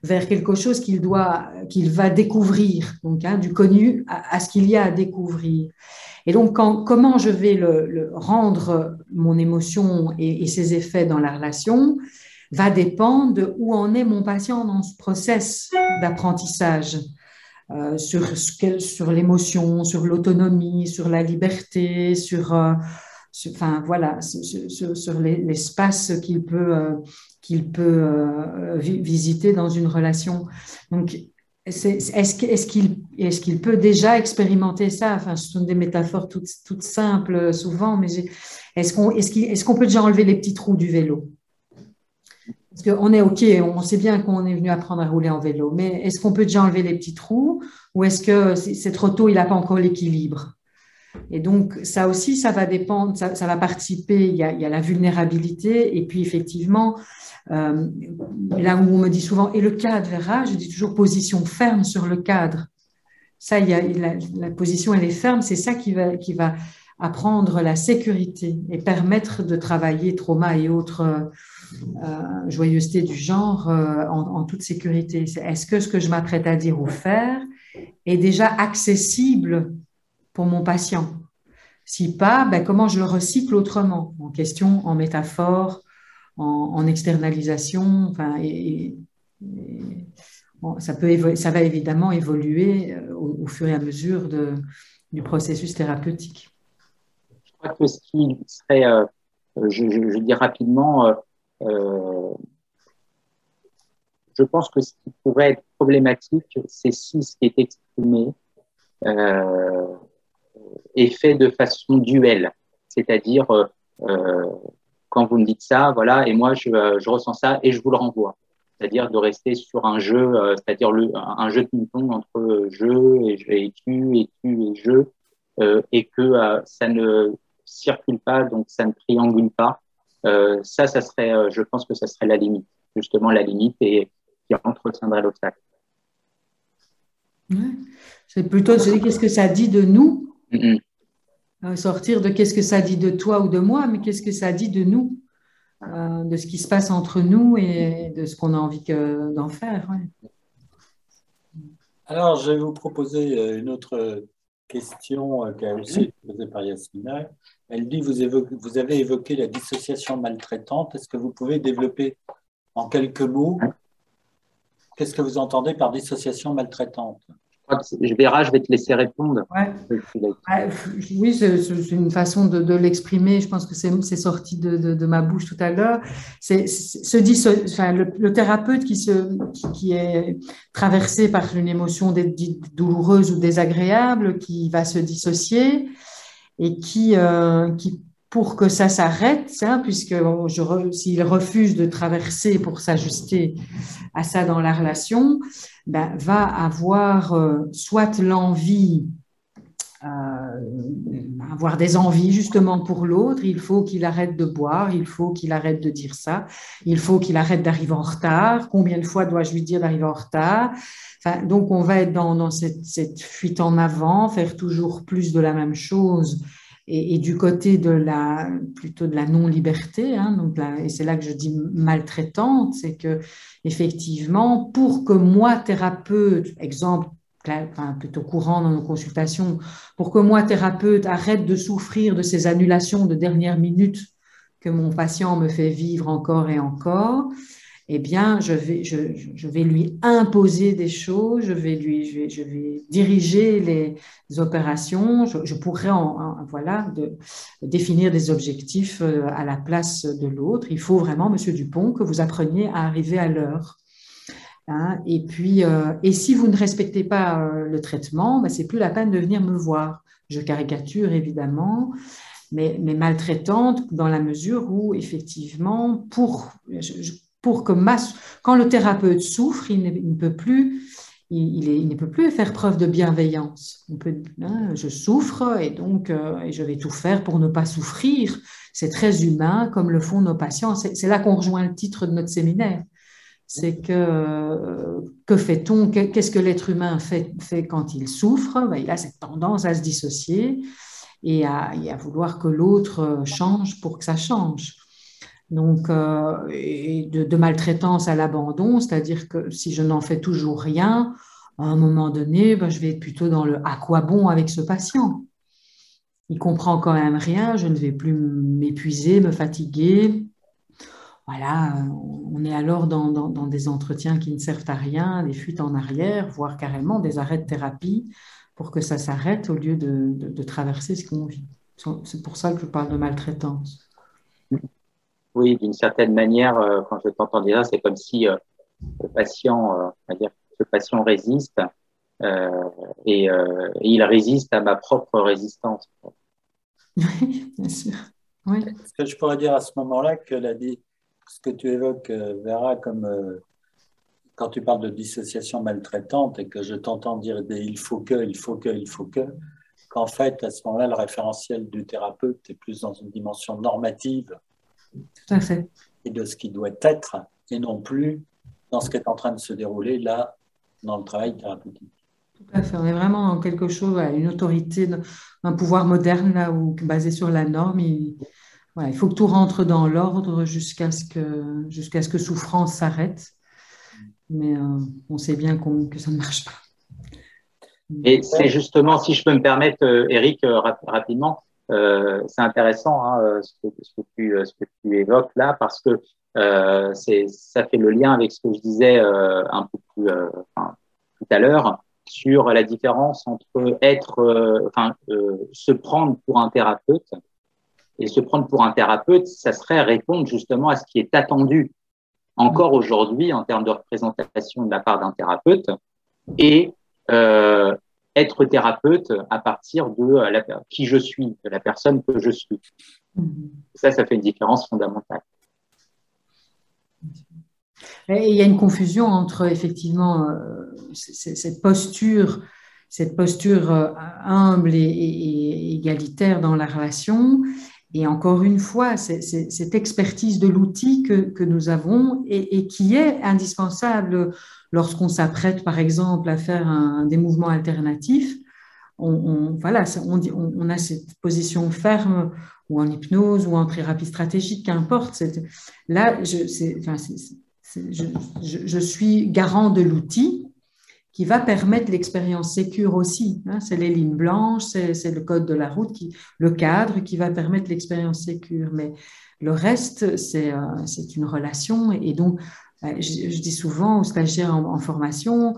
vers quelque chose qu'il doit, qu'il va découvrir, donc hein, du connu à, ce qu'il y a à découvrir. Et donc, comment je vais rendre mon émotion et, ses effets dans la relation va dépendre de où en est mon patient dans ce process d'apprentissage. Euh, sur, l'émotion, sur l'autonomie, sur la liberté, sur, euh, enfin voilà, sur, l'espace qu'il peut, euh, qu'il peut visiter dans une relation. Est-ce qu'il est peut déjà expérimenter ça? Enfin, ce sont des métaphores toutes, toutes simples euh, souvent, mais est-ce qu'on est peut déjà enlever les petits trous du vélo? Parce qu'on est OK, on sait bien qu'on est venu apprendre à rouler en vélo, mais est-ce qu'on peut déjà enlever les petits trous? Ou est-ce que c'est trop tôt, il n'a pas encore l'équilibre? Et donc, ça aussi, ça va dépendre, ça, ça va participer, il y, a, il y, a, la vulnérabilité, et puis effectivement, euh, là où on me dit souvent, et le cadre verra, je dis toujours position ferme sur le cadre. Ça, y la, position, elle est ferme, c'est ça qui va, apprendre la sécurité et permettre de travailler trauma et autres euh, joyeusetés du genre euh, en, en, toute sécurité. Est-ce que ce que je m'apprête à dire ou faire est déjà accessible pour mon patient? Si pas, ben comment je le recycle autrement? En question, en métaphore, en, externalisation. Enfin, et, ça, peut ça va évidemment évoluer euh, au, fur et à mesure du processus thérapeutique. Je crois que ce qui serait, euh, je, dis rapidement, euh, je pense que ce qui pourrait être problématique, c'est si ce qui est exprimé est fait de façon duelle, c'est-à-dire quand vous me dites ça, voilà, et moi je, je ressens ça et je vous le renvoie c'est-à-dire de rester sur un jeu, euh, c'est-à-dire un jeu de ping-pong entre jeu et, tu et tu et je, euh, et que euh, ça ne circule pas, donc ça ne triangule pas. ça, ça serait, je pense que ça serait la limite, justement la limite et qui entretiendrait l'obstacle. C'est plutôt, je dis, qu'est-ce que ça dit de nous? Sortir de qu'est-ce que ça dit de toi ou de moi, mais qu'est-ce que ça dit de nous euh, de ce qui se passe entre nous et de ce qu'on a envie d'en faire. Alors, je vais vous proposer euh, une autre question euh, qui a aussi été posée par Yasmina. Elle dit, vous, vous avez évoqué la dissociation maltraitante. Est-ce que vous pouvez développer en quelques mots Qu'est-ce que vous entendez par dissociation maltraitante? Je verrai, je vais te laisser répondre. oui, c'est une façon de, l'exprimer. Je pense que c'est sorti de, ma bouche tout à l'heure. C'est enfin, le, thérapeute qui, se, qui, est traversé par une émotion douloureuse ou désagréable, qui va se dissocier et qui, euh, qui pour que ça s'arrête, hein, puisque s'il refuse de traverser pour s'ajuster à ça dans la relation, ben, va avoir euh, soit l'envie, euh, avoir des envies justement pour l'autre, il faut qu'il arrête de boire, il faut qu'il arrête de dire ça, il faut qu'il arrête d'arriver en retard, combien de fois dois-je lui dire d'arriver en retard? Donc on va être dans, cette fuite en avant, faire toujours plus de la même chose et, du côté de la non-liberté, hein, donc et c'est là que je dis maltraitante, c'est que effectivement, pour que moi thérapeute, exemple plutôt courant dans nos consultations, pour que moi thérapeute arrête de souffrir de ces annulations de dernière minute que mon patient me fait vivre encore et encore, eh bien, je vais, je, vais lui imposer des choses, je vais, lui, je vais, je vais diriger les opérations, je, pourrais en, voilà, définir des objectifs euh, à la place de l'autre. Il faut vraiment, Monsieur Dupont, que vous appreniez à arriver à l'heure. Hein. et puis, euh, et si vous ne respectez pas euh, le traitement, ben, c'est plus la peine de venir me voir. Je caricature évidemment, mais maltraitante dans la mesure où effectivement, pour pour que quand le thérapeute souffre, il ne, peut plus il, ne peut plus faire preuve de bienveillance. Hein, je souffre et donc euh, je vais tout faire pour ne pas souffrir. C'est très humain, comme le font nos patients. C'est là qu'on rejoint le titre de notre séminaire. C'est que euh, que fait-on? Qu'est-ce que l'être humain fait, quand il souffre? Ben, Il a cette tendance à se dissocier et à, et à vouloir que l'autre change pour que ça change donc euh, de, maltraitance à l'abandon, c'est-à-dire que si je n'en fais toujours rien, à un moment donné, ben, je vais être plutôt dans le à quoi bon avec ce patient? Il comprend quand même rien, je ne vais plus m'épuiser, me fatiguer. Voilà, on est alors dans, des entretiens qui ne servent à rien, des fuites en arrière, voire carrément des arrêts de thérapie pour que ça s'arrête au lieu de, de, de traverser ce qu'on vit. C'est pour ça que je parle de maltraitance. Oui, d'une certaine manière, euh, quand je t'entends dire ça, c'est comme si euh, le patient, euh, dire, ce patient résiste et, il résiste à ma propre résistance. Oui, bien sûr. Oui. Ce que je pourrais dire à ce moment-là, que la, ce que tu évoques, Vera, comme quand tu parles de dissociation maltraitante et que je t'entends dire il faut que, il faut que, il faut que, qu'en fait, à ce moment-là, le référentiel du thérapeute est plus dans une dimension normative tout à fait. Et de ce qui doit être, et non plus dans ce qui est en train de se dérouler là, dans le travail thérapeutique. Tout à fait. On est vraiment dans quelque chose, une autorité, un pouvoir moderne là, où, basé sur la norme. Il, il faut que tout rentre dans l'ordre jusqu'à ce que, jusqu'à ce que souffrance s'arrête. Mais euh, on sait bien que ça ne marche pas. Et c'est justement, si je peux me permettre, euh, Eric, euh, rapidement, euh, c'est intéressant hein, euh, ce, que, ce, que tu, évoques là parce que euh, ça fait le lien avec ce que je disais euh, un peu plus euh, tout à l'heure sur la différence entre être, euh, enfin, se prendre pour un thérapeute et se prendre pour un thérapeute, ça serait répondre justement à ce qui est attendu encore aujourd'hui en termes de représentation de la part d'un thérapeute et euh, être thérapeute à partir de la, qui je suis, de la personne que je suis. Mm-hmm. Ça, ça fait une différence fondamentale. Et il y a une confusion entre effectivement euh, cette posture, cette posture euh, humble et, égalitaire dans la relation, et encore une fois, cette expertise de l'outil que, nous avons et, qui est indispensable lorsqu'on s'apprête, par exemple, à faire des mouvements alternatifs. On, voilà, on, a cette position ferme ou en hypnose ou en thérapie stratégique, qu'importe. Là, je, suis garant de l'outil qui va permettre l'expérience sécure aussi. Hein. c'est les lignes blanches, c'est le code de la route, qui, le cadre qui va permettre l'expérience sécure. Mais le reste, c'est euh, une relation. Et donc, euh, je, dis souvent aux stagiaires en, formation,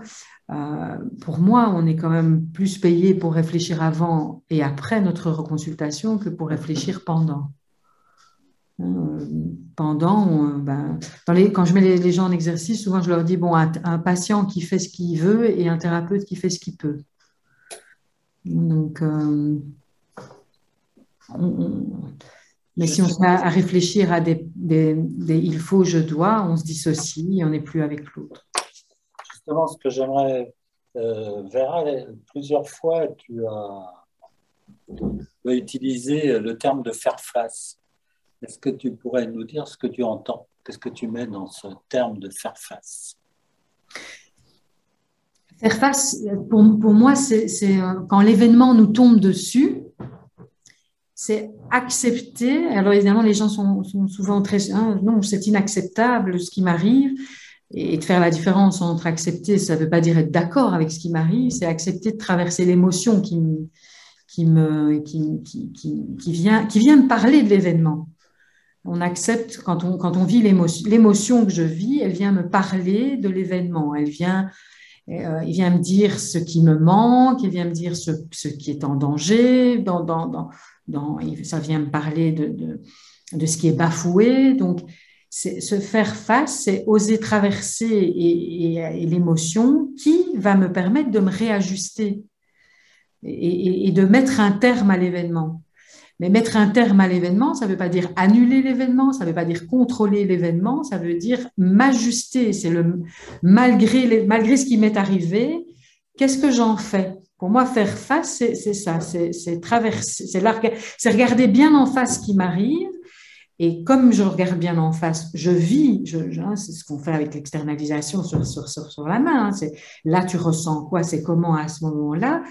euh, pour moi, on est quand même plus payé pour réfléchir avant et après notre reconsultation que pour réfléchir pendant. Euh, pendant, ben, quand je mets les, gens en exercice, souvent je leur dis bon, un, patient qui fait ce qu'il veut et un thérapeute qui fait ce qu'il peut. Donc, euh, mais si on se met à réfléchir à des, il faut, je dois, on se dissocie on n'est plus avec l'autre. Justement, ce que j'aimerais, euh, Vera, plusieurs fois, tu as utilisé le terme de faire face. Est-ce que tu pourrais nous dire ce que tu entends Qu'est-ce que tu mets dans ce terme de faire face Faire face, pour, moi, c'est euh, quand l'événement nous tombe dessus, c'est accepter. Alors évidemment, les gens sont, souvent très... Hein, non, c'est inacceptable ce qui m'arrive. Et de faire la différence entre accepter, ça ne veut pas dire être d'accord avec ce qui m'arrive, c'est accepter de traverser l'émotion qui, qui, vient, qui vient me parler de l'événement on accepte, quand on, quand on vit l'émotion que je vis, elle vient me parler de l'événement, elle vient, euh, il vient me dire ce qui me manque, il vient me dire ce, ce qui est en danger, dans, dans, dans, ça vient me parler de, de, de, ce qui est bafoué. Donc, se faire face, c'est oser traverser et, l'émotion qui va me permettre de me réajuster et de mettre un terme à l'événement. Mais mettre un terme à l'événement, ça ne veut pas dire annuler l'événement, ça ne veut pas dire contrôler l'événement, ça veut dire m'ajuster. C'est le malgré, malgré ce qui m'est arrivé, qu'est-ce que j'en fais? Pour moi, faire face, c'est ça, c'est traverser, c'est regarder bien en face ce qui m'arrive. Et comme je regarde bien en face, je vis, hein, c'est ce qu'on fait avec l'externalisation sur, la main. Hein, là, tu ressens quoi, c'est comment à ce moment-là?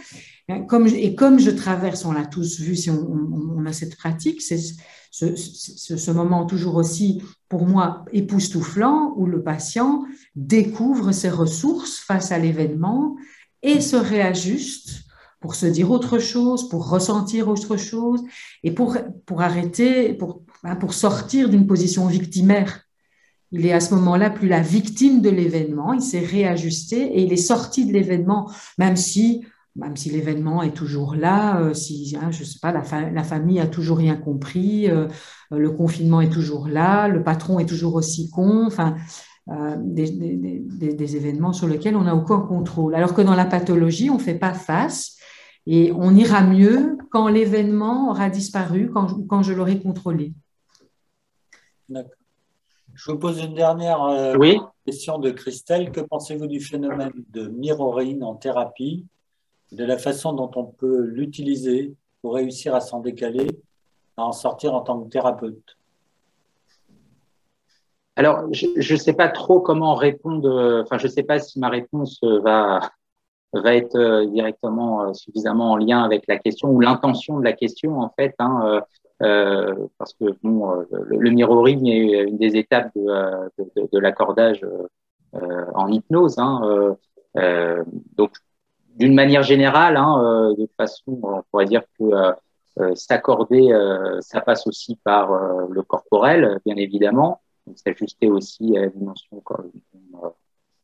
Hein, comme, et comme je traverse, on l'a tous vu si on, a cette pratique, c'est ce, ce, moment toujours aussi, pour moi, époustouflant, où le patient découvre ses ressources face à l'événement et se réajuste pour se dire autre chose, pour ressentir autre chose, et pour, pour arrêter, pour, hein, pour sortir d'une position victimaire. Il est à ce moment-là plus la victime de l'événement, il s'est réajusté et il est sorti de l'événement, même si même si l'événement est toujours là, euh, si, hein, je sais pas, la, la, famille a toujours rien compris, euh, le confinement est toujours là, le patron est toujours aussi con, enfin, euh, des, des, des, événements sur lesquels on n'a aucun contrôle. Alors que dans la pathologie, on ne fait pas face et on ira mieux quand l'événement aura disparu, quand, quand je l'aurai contrôlé. D'accord. Je vous pose une dernière question de Christelle. Que pensez-vous du phénomène de mirroring en thérapie? De la façon dont on peut l'utiliser pour réussir à s'en décaler, à en sortir en tant que thérapeute Alors, je ne sais pas trop comment répondre, enfin, je ne sais pas si ma réponse va, va être euh, directement euh, suffisamment en lien avec la question ou l'intention de la question, en fait. Hein, euh, parce que le, mirroring est une des étapes de, de, de, l'accordage en hypnose. Hein, donc, d'une manière générale, hein, euh, de façon, on pourrait dire que euh, euh, s'accorder, ça passe aussi par le corporel, bien évidemment. s'ajuster aussi à la dimension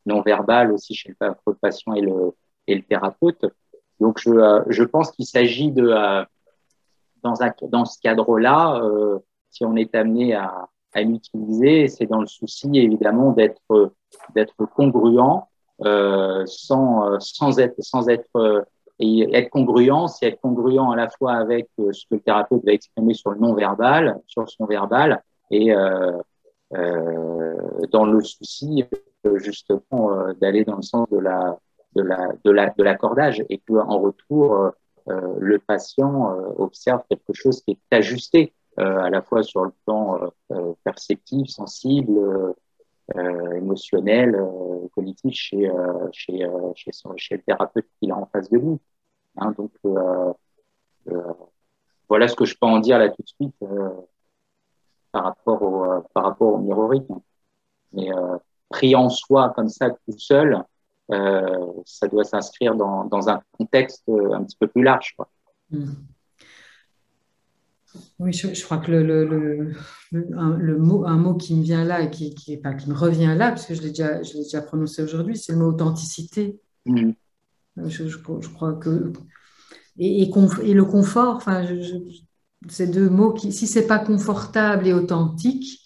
non verbale aussi chez le patient et le, et le thérapeute. Donc, je, je pense qu'il s'agit de, dans, un, dans ce cadre-là, si on est amené à, à l'utiliser, c'est dans le souci évidemment d'être d'être congruent euh, sans sans être sans être et être congruent, c'est être congruent à la fois avec euh, ce que le thérapeute va exprimer sur le non-verbal, sur son verbal, et euh, euh, dans le souci euh, justement euh, d'aller dans le sens de la de la de la de l'accordage et que en retour le patient observe quelque chose qui est ajusté à la fois sur le plan perceptif, sensible, émotionnel, cognitif chez chez chez, le thérapeute qu'il a en face de lui. Hein, donc, euh, euh, voilà ce que je peux en dire là tout de suite euh, par rapport au par rapport. Mais pris en soi comme ça tout seul, ça doit s'inscrire dans, un contexte un petit peu plus large. Quoi. Hmm. Oui, je, crois que le, le, le, un, mot, un mot qui me vient là et qui, qui, qui me revient là, parce que je l'ai déjà, je déjà prononcé aujourd'hui, c'est le mot authenticité. Hmm. Je, je, crois que. Et, et, le confort, enfin, ces deux mots, qui, si c'est pas confortable et authentique,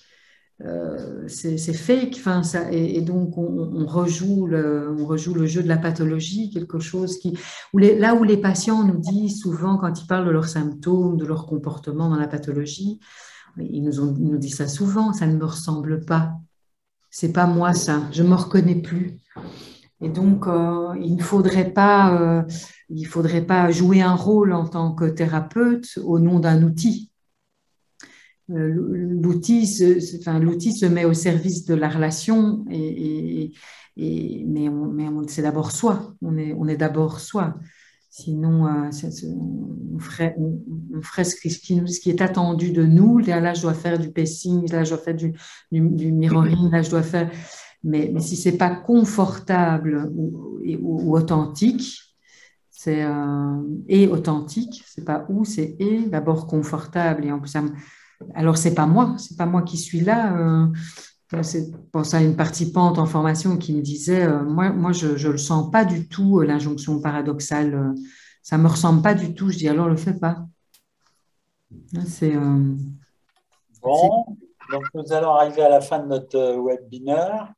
euh, c'est fake. Enfin, ça, et, donc, on, rejoue le, on rejoue le jeu de la pathologie, quelque chose qui. Là où les patients nous disent souvent, quand ils parlent de leurs symptômes, de leur comportement dans la pathologie, ils nous, disent ça souvent ça ne me ressemble pas. C'est pas moi ça, je me reconnais plus. Et donc, euh, il ne faudrait euh, faudrait pas jouer un rôle en tant que thérapeute au nom d'un outil. Euh, l'outil, se, enfin, l'outil se met au service de la relation, et, mais, mais c'est d'abord soi. On est, on est d'abord soi. Sinon, on, ferait, on, ferait ce, qui, ce qui est attendu de nous. Là, je dois faire du pacing, là, je dois faire du, du, du mirroring, là, je dois faire mais, mais si c'est pas confortable ou, ou, authentique, c'est euh, et authentique, c'est pas où, c'est et d'abord confortable et en plus ça alors c'est pas moi, c'est pas moi qui suis là. Euh, c'est pense à une participante en formation qui me disait euh, moi moi je je le sens pas du tout euh, l'injonction paradoxale, euh, ça me ressemble pas du tout. Je dis alors le fais pas. C'est bon. Donc nous allons arriver à la fin de notre webinaire.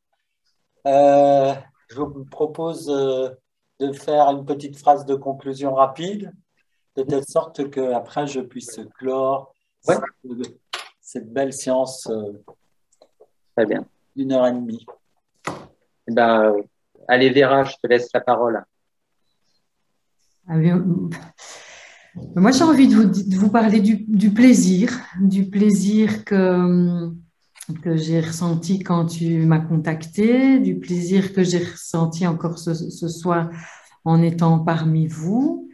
Je vous propose de faire une petite phrase de conclusion rapide, de telle sorte qu'après je puisse clore cette, belle séance euh, Très bien. d'une heure et demie. Eh ben, allez Vera, je te laisse la parole. Ah moi, j'ai envie de vous, de vous parler du, du, plaisir, du plaisir que, que j'ai ressenti quand tu m'as contacté, du plaisir que j'ai ressenti encore ce, soir en étant parmi vous,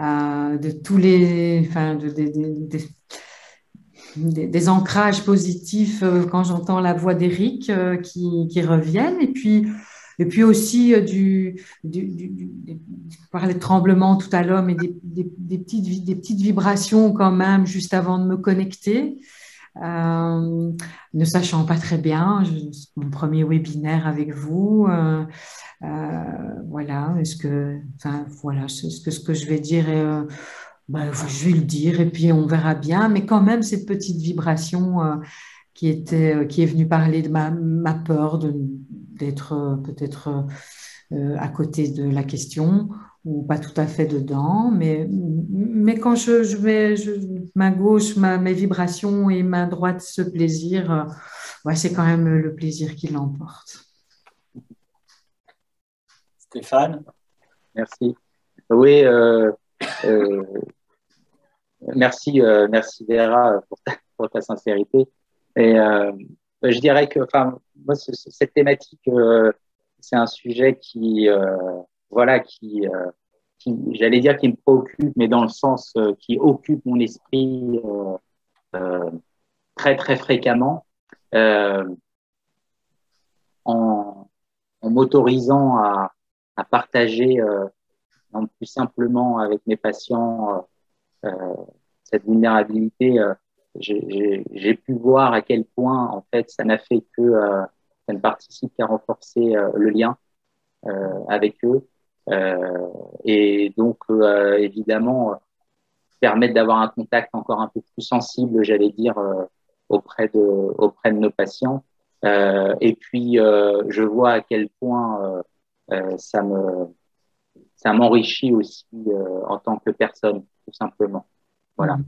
euh, de tous les, enfin, de, des, ancrages positifs euh, quand j'entends la voix d'Éric euh, qui, reviennent, et puis, et puis aussi du, du, du, parlais de tremblements tout à l'heure, mais des, petites, des petites vibrations quand même juste avant de me connecter. Euh, ne sachant pas très bien, mon premier webinaire avec vous. Euh, euh, voilà, est-ce que, enfin, voilà, ce que, ce que je vais dire ben, je vais le dire et puis on verra bien. Mais quand même, cette petite vibration qui était, qui est venue parler de ma, ma peur d'être peut-être à côté de la question ou pas tout à fait dedans, mais, mais quand je, je mets je, main gauche, ma, mes vibrations et main droite ce plaisir, euh, ouais, c'est quand même le plaisir qui l'emporte. Stéphane? Merci. Oui, euh, euh, merci, merci Vera pour ta, sincérité. Et je dirais que, moi, cette thématique, c'est un sujet qui voilà, qui, euh, j'allais dire qui me préoccupe, mais dans le sens euh, qui occupe mon esprit euh, très très fréquemment, en, en m'autorisant à, à, partager non plus simplement avec mes patients cette vulnérabilité. j'ai pu voir à quel point en fait ça n'a fait que ça ne participe qu'à renforcer le lien avec eux et donc évidemment permettre d'avoir un contact encore un peu plus sensible, j'allais dire, auprès de auprès de nos patients. et puis je vois à quel point ça me ça m'enrichit aussi en tant que personne, tout simplement. Voilà.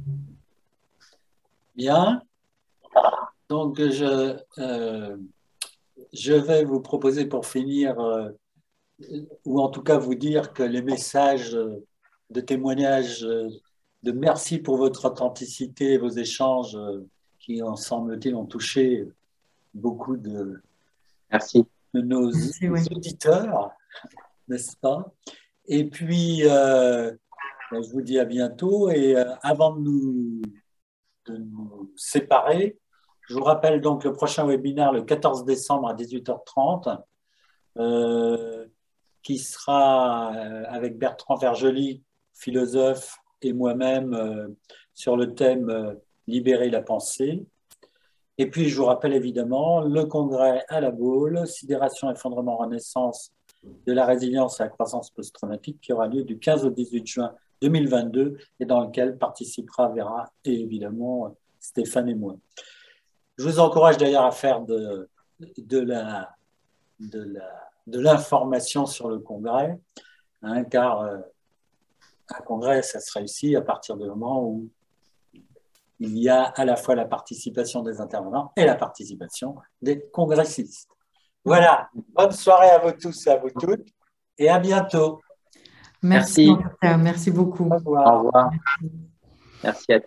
Bien. Donc, je, euh, je vais vous proposer pour finir, euh, ou en tout cas vous dire que les messages de témoignage de merci pour votre authenticité vos échanges qui, en semble-t-il, ont touché beaucoup de, merci. de nos auditeurs, n'est-ce pas? Et puis, euh, ben, je vous dis à bientôt. Et euh, avant de nous, séparer, je vous rappelle donc le prochain webinaire le 14 décembre à 18h30, euh, qui sera avec Bertrand Vergely, philosophe, et moi-même sur le thème Libérer la pensée. Et puis, je vous rappelle évidemment le congrès à la boule, Sidération, Effondrement, Renaissance de la résilience et la croissance post-traumatique, qui aura lieu du 15 au 18 juin 2022 et dans lequel participera Vera et évidemment Stéphane et moi. Je vous encourage d'ailleurs à faire de, de la de la de l'information sur le congrès, hein, car euh, un congrès, ça se réussit à partir du moment où il y a à la fois la participation des intervenants et la participation des congressistes. Voilà, bonne soirée à vous tous et à vous toutes, et à bientôt. Merci, merci, merci beaucoup. Au revoir. Merci, merci à